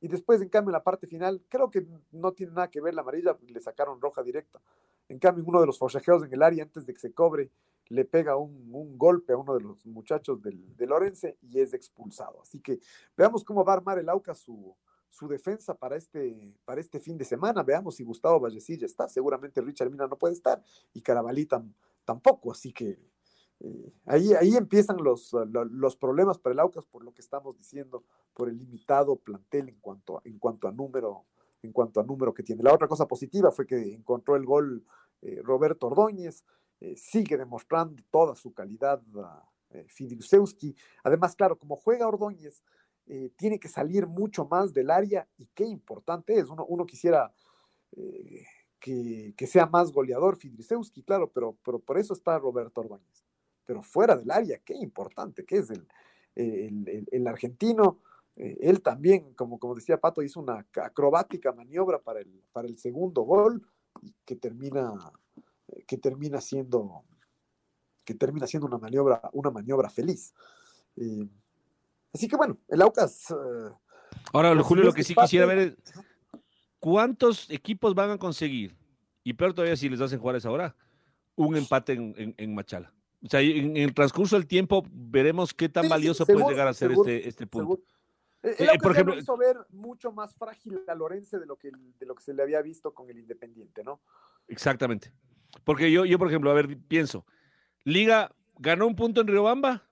Y después, en cambio, en la parte final, creo que no tiene nada que ver la amarilla, le sacaron roja directa. En cambio, uno de los forcejeos en el área, antes de que se cobre, le pega un, un golpe a uno de los muchachos del, del Orense y es expulsado. Así que veamos cómo va a armar el Auca su, su defensa para este, para este fin de semana. Veamos si Gustavo Vallecilla está. Seguramente Richard Mina no puede estar y Carabalí tam, tampoco. Así que eh, ahí, ahí empiezan los, los problemas para el Aucas por lo que estamos diciendo, por el limitado plantel en cuanto, en cuanto a número en cuanto a número que tiene. La otra cosa positiva fue que encontró el gol eh, Roberto Ordóñez, eh, sigue demostrando toda su calidad eh, Fidusewski. Además, claro, como juega Ordóñez, eh, tiene que salir mucho más del área y qué importante es. Uno, uno quisiera eh, que, que, sea más goleador Fidrisewski, claro, pero, pero por eso está Roberto Ordóñez. Pero fuera del área, qué importante que es el, el, el, el argentino. Eh, él también, como, como decía Pato, hizo una acrobática maniobra para el, para el segundo gol que termina, que termina siendo que termina siendo una maniobra, una maniobra feliz. Eh, Así que bueno, el Aucas. Uh, Ahora, Julio, lo que sí quisiera ver es cuántos equipos van a conseguir, y peor todavía si les hacen jugar esa hora, un empate en, en, en Machala. O sea, en, el transcurso del tiempo veremos qué tan sí, valioso sí, seguro, puede llegar a ser seguro, este, este punto. Eh, Eh, Aucas por ejemplo- lo hizo ver mucho más frágil a Lorense de lo que, de lo que se le había visto con el Independiente, ¿no? Exactamente. Porque yo, yo, por ejemplo, a ver, pienso, Liga ganó un punto en Riobamba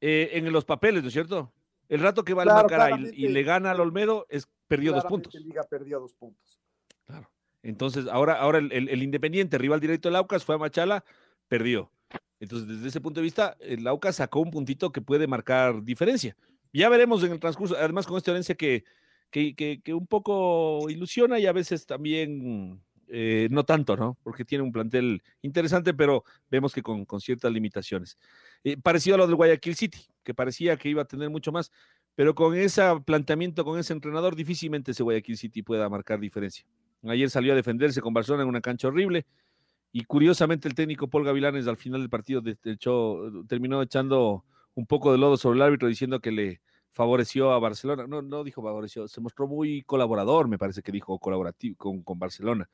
eh, en los papeles, ¿no es cierto? El rato que va Claro, al y- le gana al Olmedo, es, perdió dos puntos. Liga perdió dos puntos. Claro. Entonces, ahora, ahora el, el- el Independiente, rival directo del Aucas, fue a Machala, perdió. Entonces, desde ese punto de vista, el Aucas sacó un puntito que puede marcar diferencia. Ya veremos en el transcurso, además con esta herencia que, que, que- que un poco ilusiona y a veces también eh, no tanto, ¿no? Porque tiene un plantel interesante, pero vemos que con, con ciertas limitaciones. Eh, parecido a lo del Guayaquil City, que parecía que iba a tener mucho más, pero con ese planteamiento, con ese entrenador, difícilmente ese Guayaquil City pueda marcar diferencia. Ayer salió a defenderse con Barcelona en una cancha horrible y curiosamente el técnico Paul Gavilanes al final del partido echó- terminó echando un poco de lodo sobre el árbitro diciendo que le favoreció a Barcelona. No, no dijo favoreció, se mostró muy colaborador, me parece que dijo colaborativo con, con Barcelona.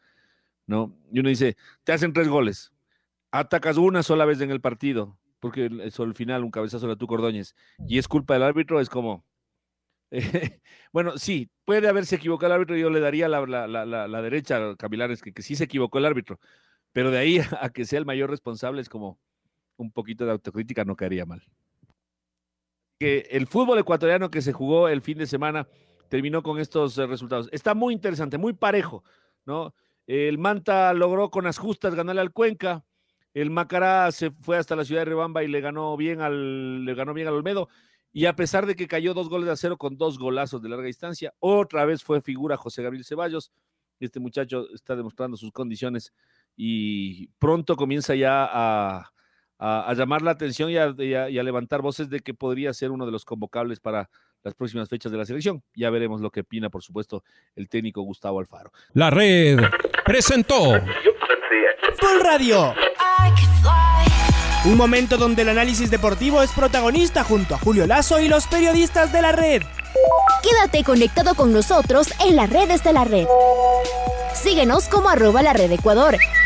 ¿no? Y uno dice, te hacen tres goles, atacas una sola vez en el partido, porque sobre el final un cabezazo de tu Cordóñez, y es culpa del árbitro, es como, eh, bueno, sí, puede haberse equivocado el árbitro, yo le daría la, la- la- la- derecha a Cavilares, que sí se equivocó el árbitro, pero de ahí a, que sea el mayor responsable es como un poquito de autocrítica no caería mal. Que el fútbol ecuatoriano que se jugó el fin de semana terminó con estos resultados. Está muy interesante, muy parejo, ¿no? El Manta logró con las justas ganarle al Cuenca. El Macará se fue hasta la ciudad de Rebamba y le ganó bien al, le ganó bien al Olmedo. Y a pesar de que cayó dos goles a cero con dos golazos de larga distancia, otra vez fue figura José Gabriel Ceballos. Este muchacho está demostrando sus condiciones y pronto comienza ya a, a- a llamar la atención y a, y a- y a levantar voces de que podría ser uno de los convocables para las próximas fechas de la selección. Ya veremos lo que opina, por supuesto, el técnico Gustavo Alfaro. La red presentó Full Radio. Un momento donde el análisis deportivo es protagonista junto a Julio Lazo y los periodistas de la red. Quédate conectado con nosotros en las redes de la red. Síguenos como arroba la red Ecuador